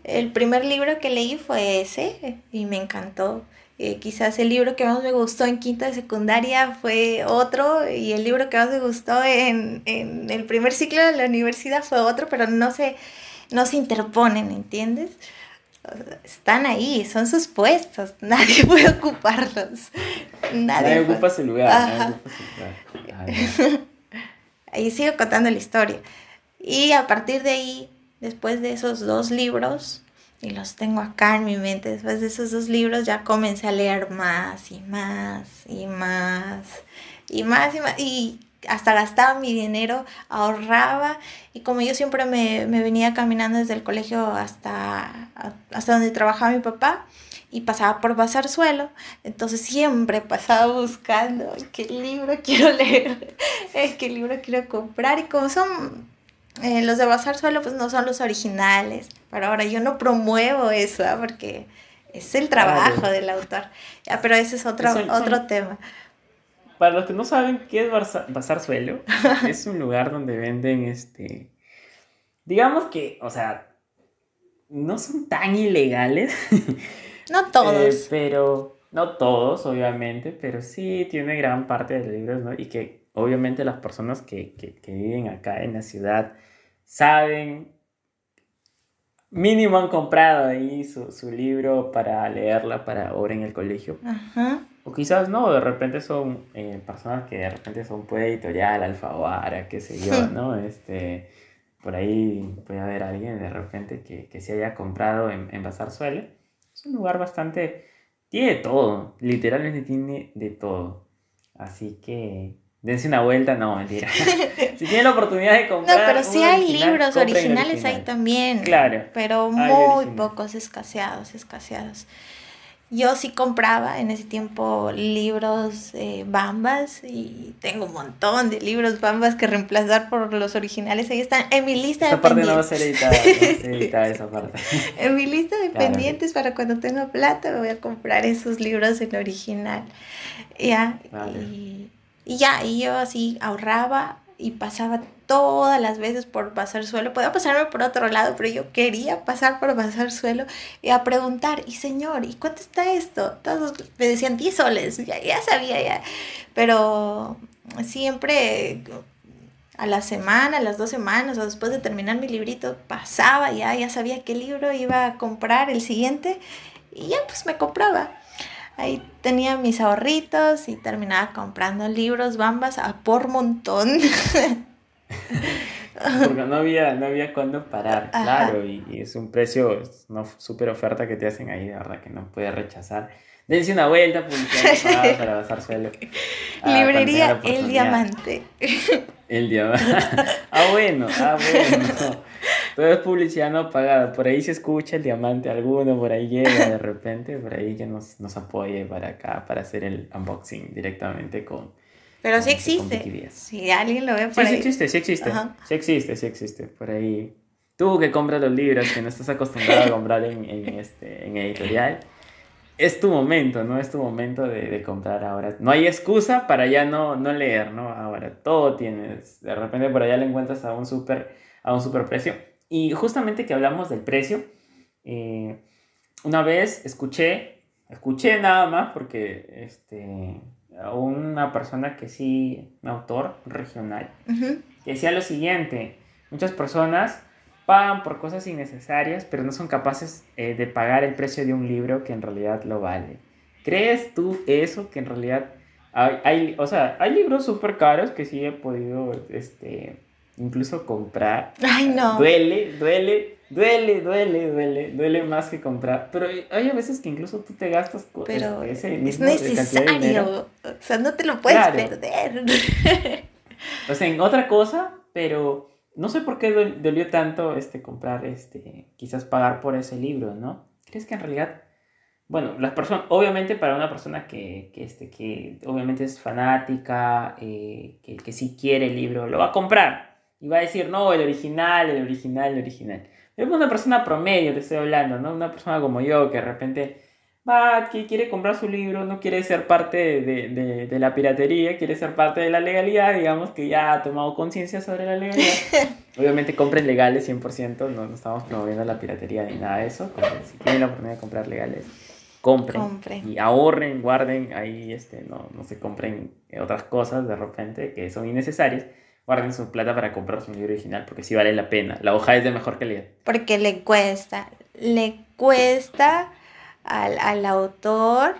El primer libro que leí fue ese y me encantó. Eh, quizás el libro que más me gustó en quinta de secundaria fue otro y el libro que más me gustó en, en el primer ciclo de la universidad fue otro, pero no se, no se interponen, ¿entiendes? Están ahí, son sus puestos, nadie puede ocuparlos. Nadie, ocupa su lugar. ahí sigo contando la historia. Y a partir de ahí Después de esos dos libros, y los tengo acá en mi mente, después de esos dos libros ya comencé a leer más y más y más y más y más. Y hasta gastaba mi dinero, ahorraba y como yo siempre me, venía caminando desde el colegio hasta, hasta donde trabajaba mi papá y pasaba por Bazar Suelo, entonces siempre pasaba buscando qué libro quiero leer, qué libro quiero comprar y como son eh, los de Bazar Suelo pues no son los originales, pero ahora yo no promuevo eso, ¿ah? porque es el trabajo del autor. Ya, pero ese es otro, otro tema. Para los que no saben qué es Bazar, Suelo, es un lugar donde venden este. Digamos que, o sea, no son tan ilegales. No todos. Eh, pero, no todos, obviamente, pero sí tiene gran parte de los libros, ¿no? Y que obviamente las personas que, que, que viven acá en la ciudad saben, mínimo han comprado ahí su, su libro para leerla para ahora en el colegio. O quizás no, de repente son eh, personas que de repente son pues editorial, Alfaguara, qué sé yo, ¿no? Este, por ahí puede haber alguien de repente que, que se haya comprado en, en Bazar Suele. Es un lugar bastante... Tiene de todo, literalmente tiene de todo. Así que dense una vuelta, no, mentira. si tienen la oportunidad de comprar. No, pero sí hay libros originales ahí también. Claro. Pero muy pocos, escaseados, escaseados. Yo sí compraba en ese tiempo libros eh, bambas y tengo un montón de libros bambas que reemplazar por los originales. Ahí están en mi lista de parte pendientes. no esa parte. en mi lista de pendientes para cuando tenga plata me voy a comprar esos libros en original. Ya, y y ya, y yo así ahorraba y pasaba todas las veces por pasar suelo. Podía pasarme por otro lado, pero yo quería pasar por pasar suelo y a preguntar, y señor, ¿y cuánto está esto? Todos me decían 10 soles, ya, ya sabía ya. Pero siempre a la semana, a las dos semanas o después de terminar mi librito, pasaba ya, ya sabía qué libro iba a comprar el siguiente y ya pues me compraba. Ahí tenía mis ahorritos y terminaba comprando libros bambas a por montón. Porque no había, no había cuándo parar, claro, y, es un precio, una súper oferta que te hacen ahí, de verdad, que no puedes rechazar. Dense una vuelta, publicidad para basar suelo. Ah, Librería El Diamante. El Diamante. ah, bueno, ah, bueno. Todo es publicidad no pagada. Por ahí se escucha el diamante alguno, por ahí llega de repente, por ahí que nos, nos apoye para acá, para hacer el unboxing directamente con. Pero sí existe. Si alguien lo ve por sí, Sí existe, sí existe. Sí existe, sí existe. Por ahí. Tú que compras los libros, que no estás acostumbrado a comprar en, en, este, en editorial, es tu momento, ¿no? Es tu momento de, de, comprar ahora. No hay excusa para ya no, no leer, ¿no? Ahora todo tienes. De repente por allá le encuentras a un súper a un super precio. Y justamente que hablamos del precio, eh, una vez escuché, escuché nada más porque este, una persona que sí, un autor regional, que decía lo siguiente, muchas personas pagan por cosas innecesarias, pero no son capaces eh, de pagar el precio de un libro que en realidad lo vale. ¿Crees tú eso que en realidad hay, hay o sea, hay libros súper caros que sí he podido, este, incluso comprar. Ay, no. Duele, duele, duele, duele, duele, duele más que comprar. Pero hay a veces que incluso tú te gastas Pero ese es necesario. O sea, no te lo puedes perder. o sea, en otra cosa, pero no sé por qué dolió tanto este, comprar, este, quizás pagar por ese libro, ¿no? ¿Crees que en realidad, bueno, las personas, obviamente para una persona que, que, este, que obviamente es fanática, eh, que, que sí quiere el libro, lo va a comprar y va a decir, no, el original, el original, el original. Pero una persona promedio, te estoy hablando, ¿no? Una persona como yo que de repente va, que quiere comprar su libro, no quiere ser parte de, de, de, la piratería, quiere ser parte de la legalidad, digamos que ya ha tomado conciencia sobre la legalidad. Obviamente compren legales 100%, no, no, estamos promoviendo la piratería ni nada de eso. si tienen la oportunidad de comprar legales, compren, y ahorren, guarden, ahí este, no, no se compren otras cosas de repente que son innecesarias. Guarden su plata para comprar su libro original porque sí vale la pena. La hoja es de mejor calidad. Porque le cuesta, le cuesta al, al autor,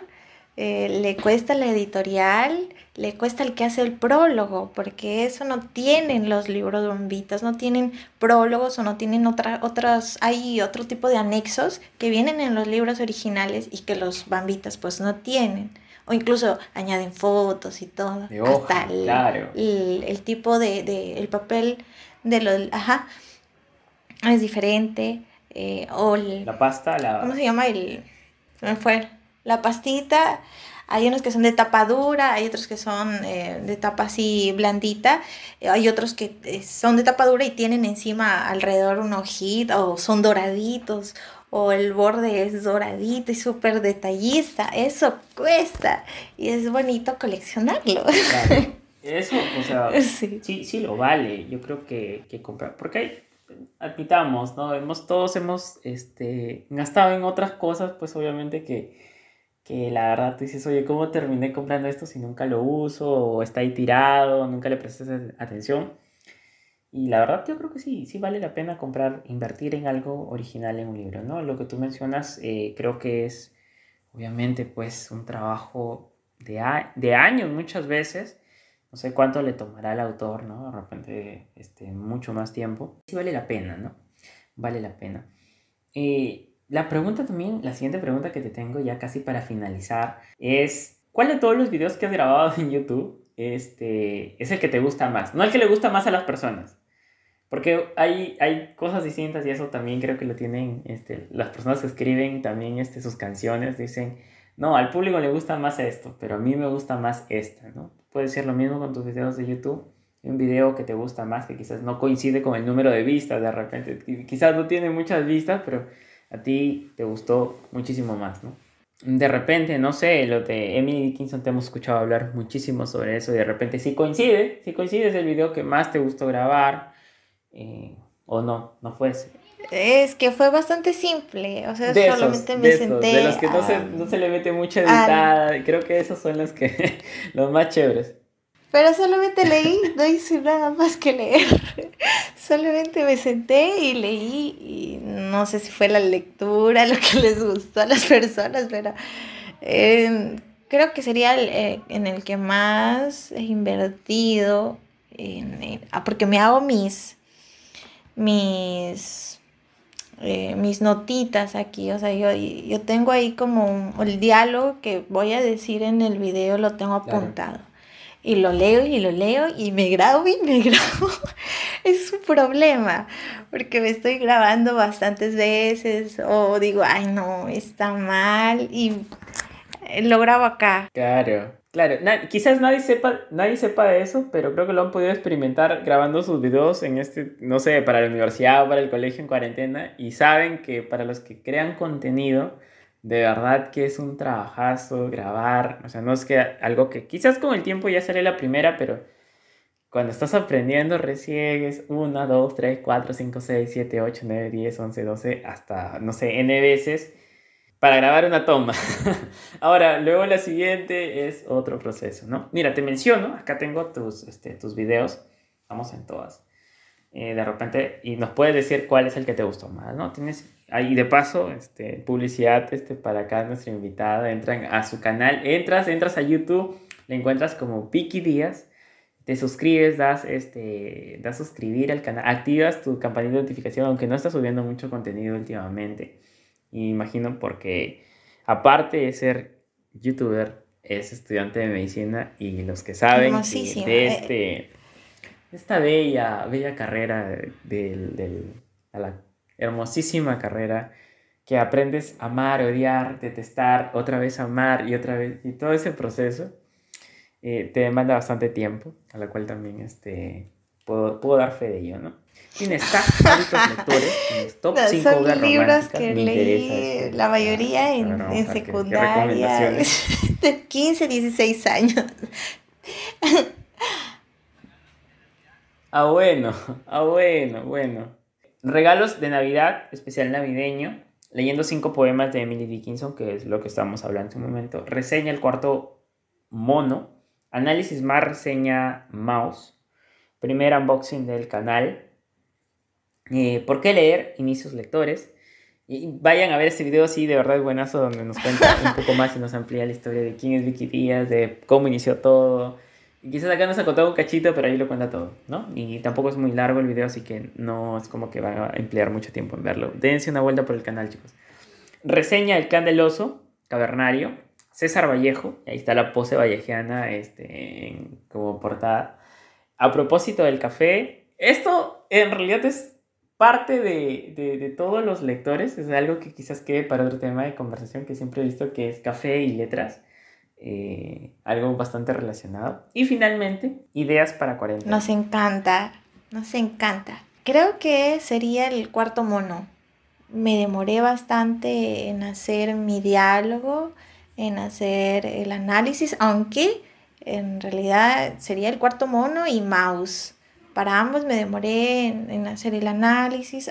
eh, le cuesta la editorial, le cuesta el que hace el prólogo, porque eso no tienen los libros bombitas, no tienen prólogos o no tienen otra, otras, hay otro tipo de anexos que vienen en los libros originales y que los bambitas pues no tienen. O incluso añaden fotos y todo. De hoja, hasta el, claro. el, el, tipo de, de, el papel de los, ajá, es diferente. Eh, o el, la pasta, la... ¿Cómo se llama? El me fue la pastita. Hay unos que son de tapa dura, hay otros que son eh, de tapa así blandita, hay otros que eh, son de tapa dura y tienen encima alrededor un ojito, o son doraditos, o el borde es doradito y súper detallista. Eso cuesta y es bonito coleccionarlo. Claro. Eso, o sea, sí. sí, sí lo vale. Yo creo que, que comprar, porque admitamos, ¿no? Hemos, todos hemos este, gastado en otras cosas, pues obviamente que, que la verdad tú dices, oye, ¿cómo terminé comprando esto si nunca lo uso? O está ahí tirado, nunca le prestas atención. Y la verdad yo creo que sí, sí vale la pena comprar, invertir en algo original en un libro, ¿no? Lo que tú mencionas eh, creo que es obviamente pues un trabajo de, de años muchas veces no sé cuánto le tomará al autor, ¿no? De repente, este, mucho más tiempo. Sí vale la pena, ¿no? Vale la pena. Eh, la pregunta también, la siguiente pregunta que te tengo ya casi para finalizar es, ¿cuál de todos los videos que has grabado en YouTube este, es el que te gusta más? No el que le gusta más a las personas. Porque hay, hay cosas distintas y eso también creo que lo tienen este, las personas que escriben también este, sus canciones. Dicen, no, al público le gusta más esto, pero a mí me gusta más esta, ¿no? Puede ser lo mismo con tus videos de YouTube. Un video que te gusta más, que quizás no coincide con el número de vistas de repente. Quizás no tiene muchas vistas, pero a ti te gustó muchísimo más, ¿no? De repente, no sé, lo de Emily Dickinson te hemos escuchado hablar muchísimo sobre eso y de repente sí coincide, sí coincide es el video que más te gustó grabar eh, o no, no fue ese. Es que fue bastante simple, o sea, solamente me senté. de los que no, se, no se le mete mucha editada, creo que esos son los que los más chéveres. Pero solamente leí, no hice nada más que leer. solamente me senté y leí y no sé si fue la lectura lo que les gustó a las personas, pero eh, creo que sería el, eh, en el que más he invertido, en, ah, porque me hago mis, mis eh, mis notitas aquí, o sea, yo, yo tengo ahí como el diálogo que voy a decir en el video, lo tengo apuntado. Y lo leo y lo leo y me grabo y me grabo. es un problema, porque me estoy grabando bastantes veces o digo, ay no, está mal y lo grabo acá. Claro. Claro, quizás nadie sepa, nadie sepa de eso, pero creo que lo han podido experimentar grabando sus videos en este, no sé, para la universidad o para el colegio en cuarentena y saben que para los que crean contenido, de verdad que es un trabajazo grabar, o sea, no es que algo que quizás con el tiempo ya sale la primera, pero cuando estás aprendiendo recién es 1, 2, 3, 4, 5, 6, 7, 8, 9, 10, 11, 12, hasta, no sé, n veces para grabar una toma. Ahora, luego la siguiente es otro proceso, ¿no? Mira, te menciono, acá tengo tus, este, tus videos, vamos en todas. Eh, de repente, y nos puedes decir cuál es el que te gustó más, ¿no? Tienes ahí de paso, este, publicidad este, para acá nuestra invitada, entran a su canal, entras, entras a YouTube, le encuentras como Piki Díaz, te suscribes, das, este, das suscribir al canal, activas tu campanita de notificación, aunque no estás subiendo mucho contenido últimamente imagino porque aparte de ser youtuber, es estudiante de medicina y los que saben de, eh, este, esta bella, bella carrera de, la hermosísima carrera que aprendes a amar, odiar, detestar, otra vez amar y otra vez, y todo ese proceso eh, te demanda bastante tiempo, a la cual también este, puedo, puedo dar fe de ello, ¿no? Tienes hábitos lectores, top 5 Son libros que leí la mayoría en, en secundaria, de 15, 16 años. Ah, bueno, ah, bueno, bueno. Regalos de Navidad, especial navideño. Leyendo cinco poemas de Emily Dickinson, que es lo que estábamos hablando en un momento. Reseña el cuarto mono. Análisis más reseña mouse. Primer unboxing del canal. Eh, ¿Por qué leer? Inicios lectores. Y vayan a ver este video, sí, de verdad es buenazo, donde nos cuenta un poco más y nos amplía la historia de quién es Vicky Díaz, de cómo inició todo, y quizás acá nos ha contado un cachito, pero ahí lo cuenta todo, ¿no? Y tampoco es muy largo el video, así que no es como que va a emplear mucho tiempo en verlo. Dense una vuelta por el canal, chicos. Reseña El Candeloso, Cavernario, César Vallejo, ahí está la pose vallejiana este, como portada. A propósito del café, esto en realidad es parte de, de, todos los lectores, es algo que quizás quede para otro tema de conversación que siempre he visto que es café y letras. Eh, algo bastante relacionado. Y finalmente, ideas para cuarentena. Nos encanta, nos encanta. Creo que sería el cuarto mono. Me demoré bastante en hacer mi diálogo, en hacer el análisis, aunque en realidad sería el cuarto mono y mouse. Para ambos me demoré en, hacer el análisis,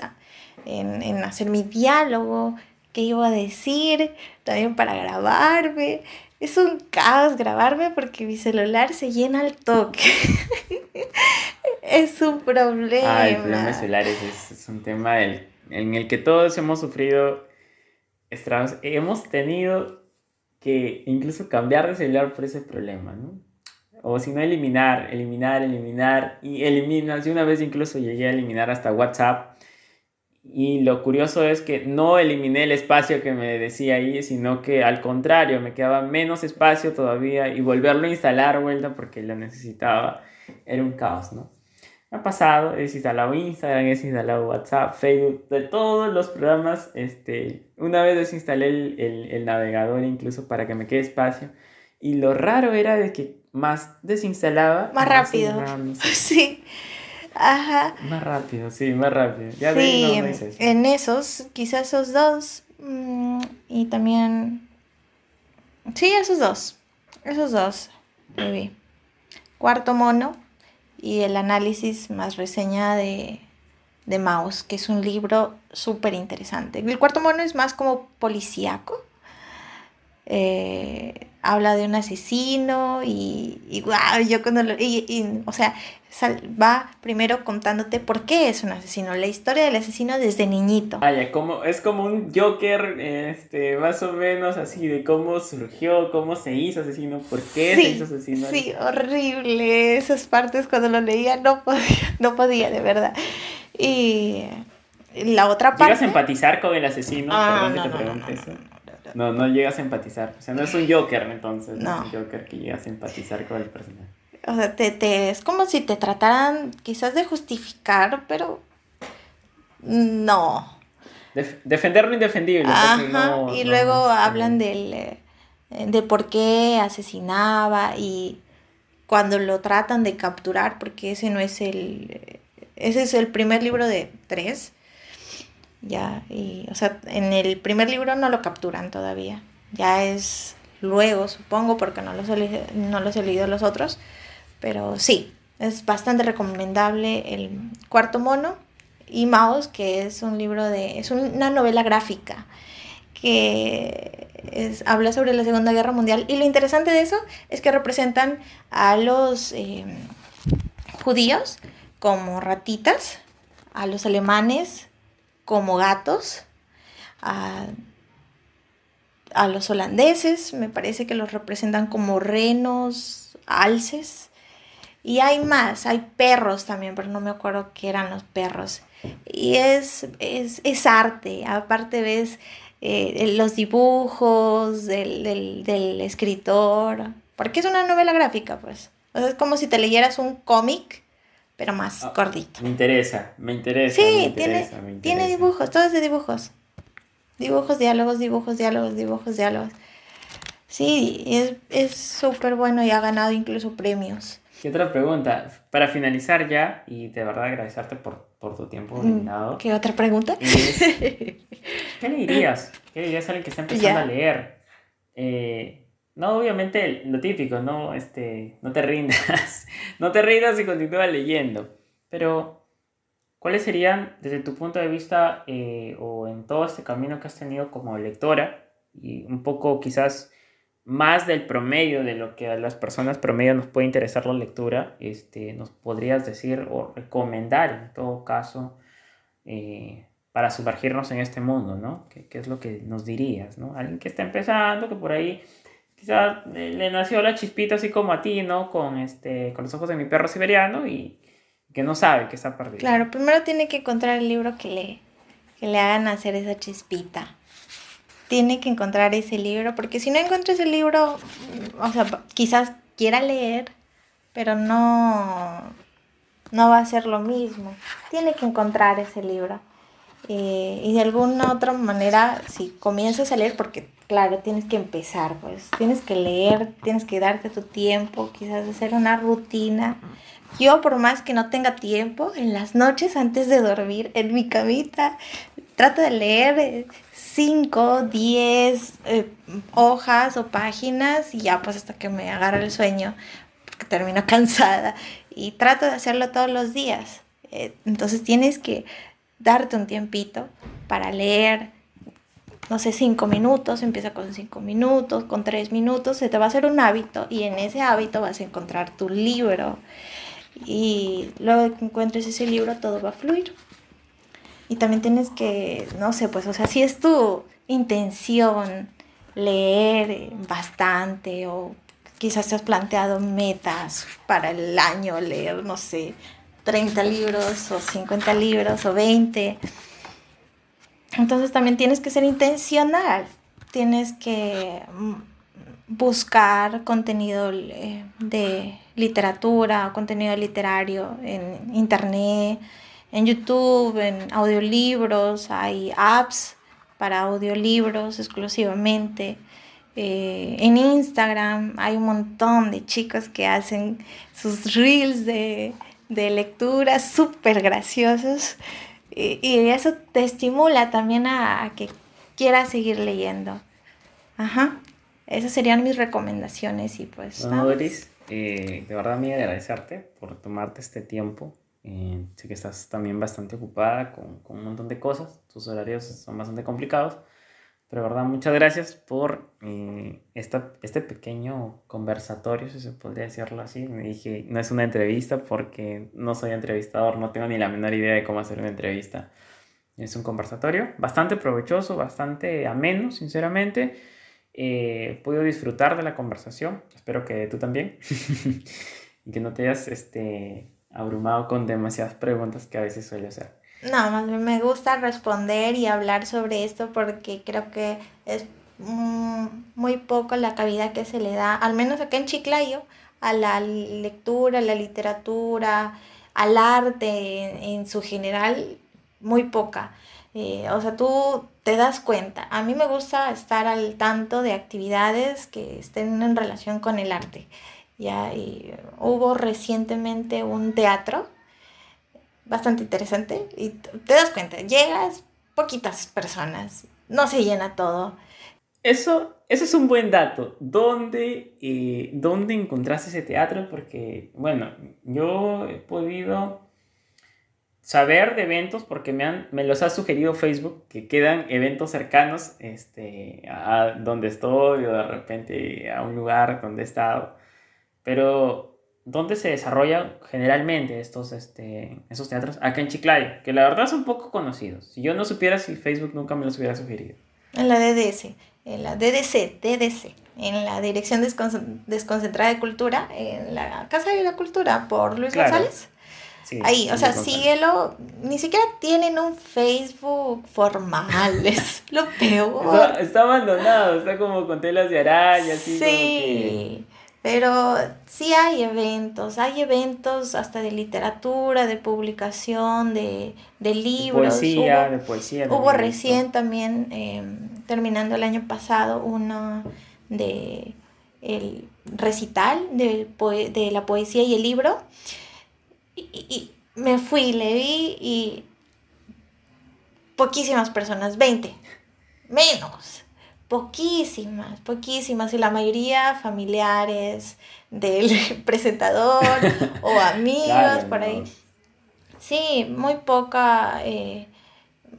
en, en hacer mi diálogo, qué iba a decir, también para grabarme. Es un caos grabarme porque mi celular se llena al toque. es un problema. Ah, el problema de celulares es, un tema en el que todos hemos sufrido estragos. Hemos tenido que incluso cambiar de celular por ese problema, ¿no? O si no, eliminar, eliminar, eliminar. Y eliminas. Y una vez incluso llegué a eliminar hasta WhatsApp y lo curioso es que no eliminé el espacio que me decía ahí, sino que al contrario, me quedaba menos espacio todavía y volverlo a instalar vuelta porque lo necesitaba era un caos, ¿no? Me ha pasado, he desinstalado Instagram, he desinstalado WhatsApp, Facebook, de todos los programas, este, una vez desinstalé el, el, el navegador incluso para que me quede espacio y lo raro era de que más desinstalaba, más, rápido. sí. Ajá. Más rápido, sí, más rápido. Ya sí, en esos, quizás esos dos. Mm, y también. Sí, esos dos. Esos dos. Baby. Cuarto mono. Y el análisis más reseña de, de Maus, que es un libro súper interesante. El cuarto mono es más como policíaco. Eh, habla de un asesino y, y wow, yo cuando lo, y, o sea, va primero contándote por qué es un asesino, la historia del asesino desde niñito. Vaya, como, es como un Joker, este, más o menos así, de cómo surgió, cómo se hizo asesino, por qué se hizo asesino. Sí, horrible, esas partes cuando lo leía no podía, no podía, de verdad. Y la otra parte... ¿Llegas a empatizar con el asesino? Ah, Perdón que te pregunte eso. No, no llegas a empatizar. O sea, no es un Joker entonces. No, es un Joker que llegas a empatizar con el personaje. O sea, te, es como si te trataran quizás de justificar, pero no. defender lo indefendible. Ajá, y luego hablan del, eh, de por qué asesinaba y cuando lo tratan de capturar, porque ese no es el... Ese es el primer libro de tres ya, y, o sea, en el primer libro no lo capturan todavía. Ya es luego, supongo, porque no los he, no los he leído los otros. Pero sí, es bastante recomendable el cuarto mono y Maus, que es un libro de. es una novela gráfica que es, habla sobre la Segunda Guerra Mundial. Y lo interesante de eso es que representan a los eh, judíos como ratitas, a los alemanes como gatos, a, los holandeses, me parece que los representan como renos, alces, y hay más, hay perros también, pero no me acuerdo qué eran los perros. Y es, es, arte, aparte ves eh, los dibujos del, del, escritor, porque es una novela gráfica, pues. es como si te leyeras un cómic, pero más ah, gordito. Me interesa, me interesa. Sí, tiene, tiene dibujos, todo es de dibujos. Dibujos, diálogos, dibujos, diálogos, dibujos, diálogos. Sí, es súper bueno y ha ganado incluso premios. Y otra pregunta, para finalizar ya, y de verdad agradecerte por, tu tiempo mm, brindado. ¿Qué otra pregunta? ¿Qué le dirías? ¿Qué le dirías a alguien que está empezando a leer? Eh, no, obviamente lo típico, no, este, no te rindas, no te rindas y continúa leyendo. Pero, ¿cuáles serían, desde tu punto de vista, eh, o en todo este camino que has tenido como lectora, y un poco quizás más del promedio de lo que a las personas promedio nos puede interesar la lectura, este, nos podrías decir o recomendar en todo caso eh, para sumergirnos en este mundo, ¿no? ¿Qué, es lo que nos dirías, ¿no? Alguien que está empezando, que por ahí quizás le nació la chispita así como a ti, ¿no? Con, este, con los ojos de mi perro siberiano y que no sabe que está perdido. Claro, primero tiene que encontrar el libro que le, que le haga nacer esa chispita tiene que encontrar ese libro, porque si no encuentra ese libro, o sea, quizás quiera leer, pero no, no va a ser lo mismo. Tiene que encontrar ese libro. Eh, y de alguna otra manera, si comienzas a leer, porque claro, tienes que empezar, pues tienes que leer, tienes que darte tu tiempo, quizás hacer una rutina. Yo, por más que no tenga tiempo, en las noches antes de dormir, en mi camita, trato de leer 5, 10 eh, hojas o páginas y ya pues hasta que me agarra el sueño, porque termino cansada. Y trato de hacerlo todos los días. Eh, entonces tienes que darte un tiempito para leer, no sé, 5 minutos, empieza con 5 minutos, con 3 minutos, se te va a hacer un hábito y en ese hábito vas a encontrar tu libro. Y luego que encuentres ese libro todo va a fluir. Y también tienes que, no sé, pues, o sea, si es tu intención leer bastante o quizás te has planteado metas para el año, leer, no sé, 30 libros o 50 libros o 20. Entonces también tienes que ser intencional, tienes que mm, buscar contenido eh, de literatura, contenido literario en internet, en YouTube, en audiolibros, hay apps para audiolibros exclusivamente. Eh, en Instagram hay un montón de chicos que hacen sus reels de, lectura súper graciosos. Y, eso te estimula también a, que quieras seguir leyendo. Ajá, esas serían mis recomendaciones y pues... Doris, eh, de verdad me agradecerte por tomarte este tiempo. Eh, sé que estás también bastante ocupada con, con, un montón de cosas, tus horarios son bastante complicados, pero verdad, muchas gracias por eh, esta, este pequeño conversatorio, si se podría decirlo así. Me dije, no es una entrevista porque no soy entrevistador, no tengo ni la menor idea de cómo hacer una entrevista. Es un conversatorio bastante provechoso, bastante ameno, sinceramente. Eh, podido disfrutar de la conversación, espero que tú también, y que no te hayas este, abrumado con demasiadas preguntas que a veces suele hacer. No, más me gusta responder y hablar sobre esto porque creo que es mm, muy poco la cabida que se le da, al menos acá en Chiclayo, a la lectura, a la literatura, al arte en, su general, muy poca. Eh, o sea, tú te das cuenta. A mí me gusta estar al tanto de actividades que estén en relación con el arte. Ya, y hubo recientemente un teatro bastante interesante y te das cuenta, llegas poquitas personas, no se llena todo. Eso, eso es un buen dato. ¿Dónde, eh, ¿Dónde encontraste ese teatro? Porque, bueno, yo he podido saber de eventos porque me, han, me los ha sugerido Facebook que quedan eventos cercanos este, a donde estoy o de repente a un lugar donde he estado. Pero, ¿dónde se desarrollan generalmente estos, este, esos teatros? Acá en Chiclayo, que la verdad son poco conocidos. Si yo no supiera si Facebook nunca me los hubiera sugerido. En la DDS, en la DDC, DDC, en la Dirección Desconcentrada de Cultura, en la Casa de la Cultura, por Luis González. Ahí, o sea, síguelo. Ni siquiera tienen un Facebook formal, es lo peor. Está, abandonado, está como con telas de araña, así sí. Pero sí hay eventos, hay eventos hasta de literatura, de publicación, de, de libros. De poesía, de poesía. Hubo recién también, em, terminando el año pasado, uno de el recital de, de la poesía y el libro. Y, me fui, le vi y poquísimas personas, 20, menos, poquísimas, poquísimas, y la mayoría familiares del presentador o amigos por ahí. Sí, muy poca, eh,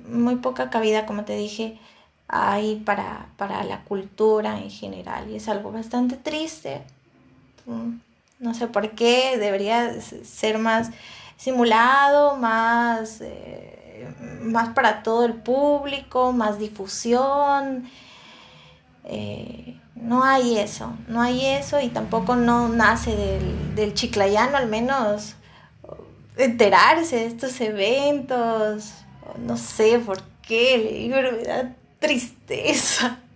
muy poca cabida, como te dije, hay para, para la cultura en general, y es algo bastante triste. Mm, no sé por qué, debería ser más simulado, más, eh, más para todo el público, más difusión. Eh, no hay eso, no hay eso y tampoco no nace del, del chiclayano, al menos enterarse de estos eventos, no sé por qué, pero me da tristeza.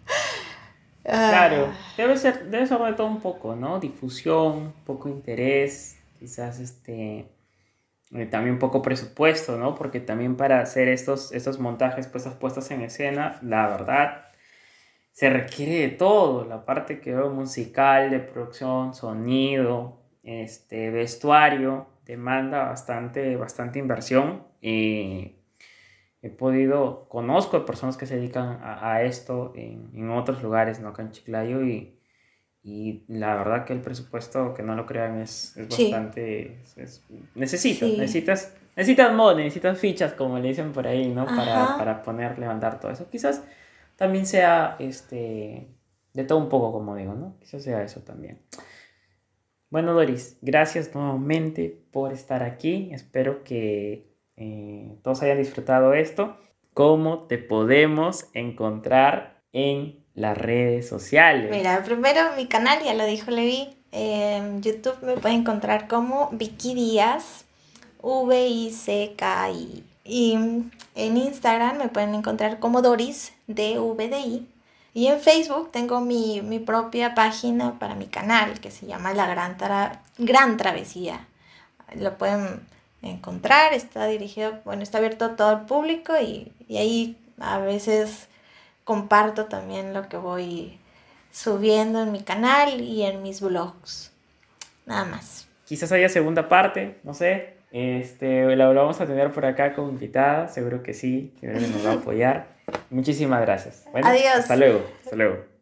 Claro, ah. debe ser, debe de todo un poco, ¿no? Difusión, poco interés, quizás este eh, también poco presupuesto, ¿no? Porque también para hacer estos, estos montajes, pues estas puestas en escena, la verdad, se requiere de todo, la parte que veo musical, de producción, sonido, este, vestuario, demanda bastante, bastante inversión. Y he podido, conozco a personas que se dedican a, a esto en, en, otros lugares, ¿no? Acá en Chiclayo y y la verdad que el presupuesto, que no lo crean, es, es bastante... Es, necesitas, necesitas, necesitas mod, necesitas fichas, como le dicen por ahí, ¿no? Para, para, poner, levantar todo eso. Quizás también sea, este, de todo un poco, como digo, ¿no? Quizás sea eso también. Bueno, Doris, gracias nuevamente por estar aquí. Espero que eh, todos hayan disfrutado esto. ¿Cómo te podemos encontrar en las redes sociales. Mira, primero mi canal, ya lo dijo Levi. En YouTube me pueden encontrar como Vicky Díaz, V-I-C-K-I. Y en Instagram me pueden encontrar como Doris, D-V-D-I. Y en Facebook tengo mi, propia página para mi canal que se llama La Gran, Gran Travesía. Lo pueden encontrar, está dirigido, bueno, está abierto a todo el público y, y ahí a veces comparto también lo que voy subiendo en mi canal y en mis blogs. Nada más. Quizás haya segunda parte, no sé. Este, la vamos a tener por acá como invitada, seguro que sí, que nos va a apoyar. Muchísimas gracias. Adiós. Hasta luego. Hasta luego.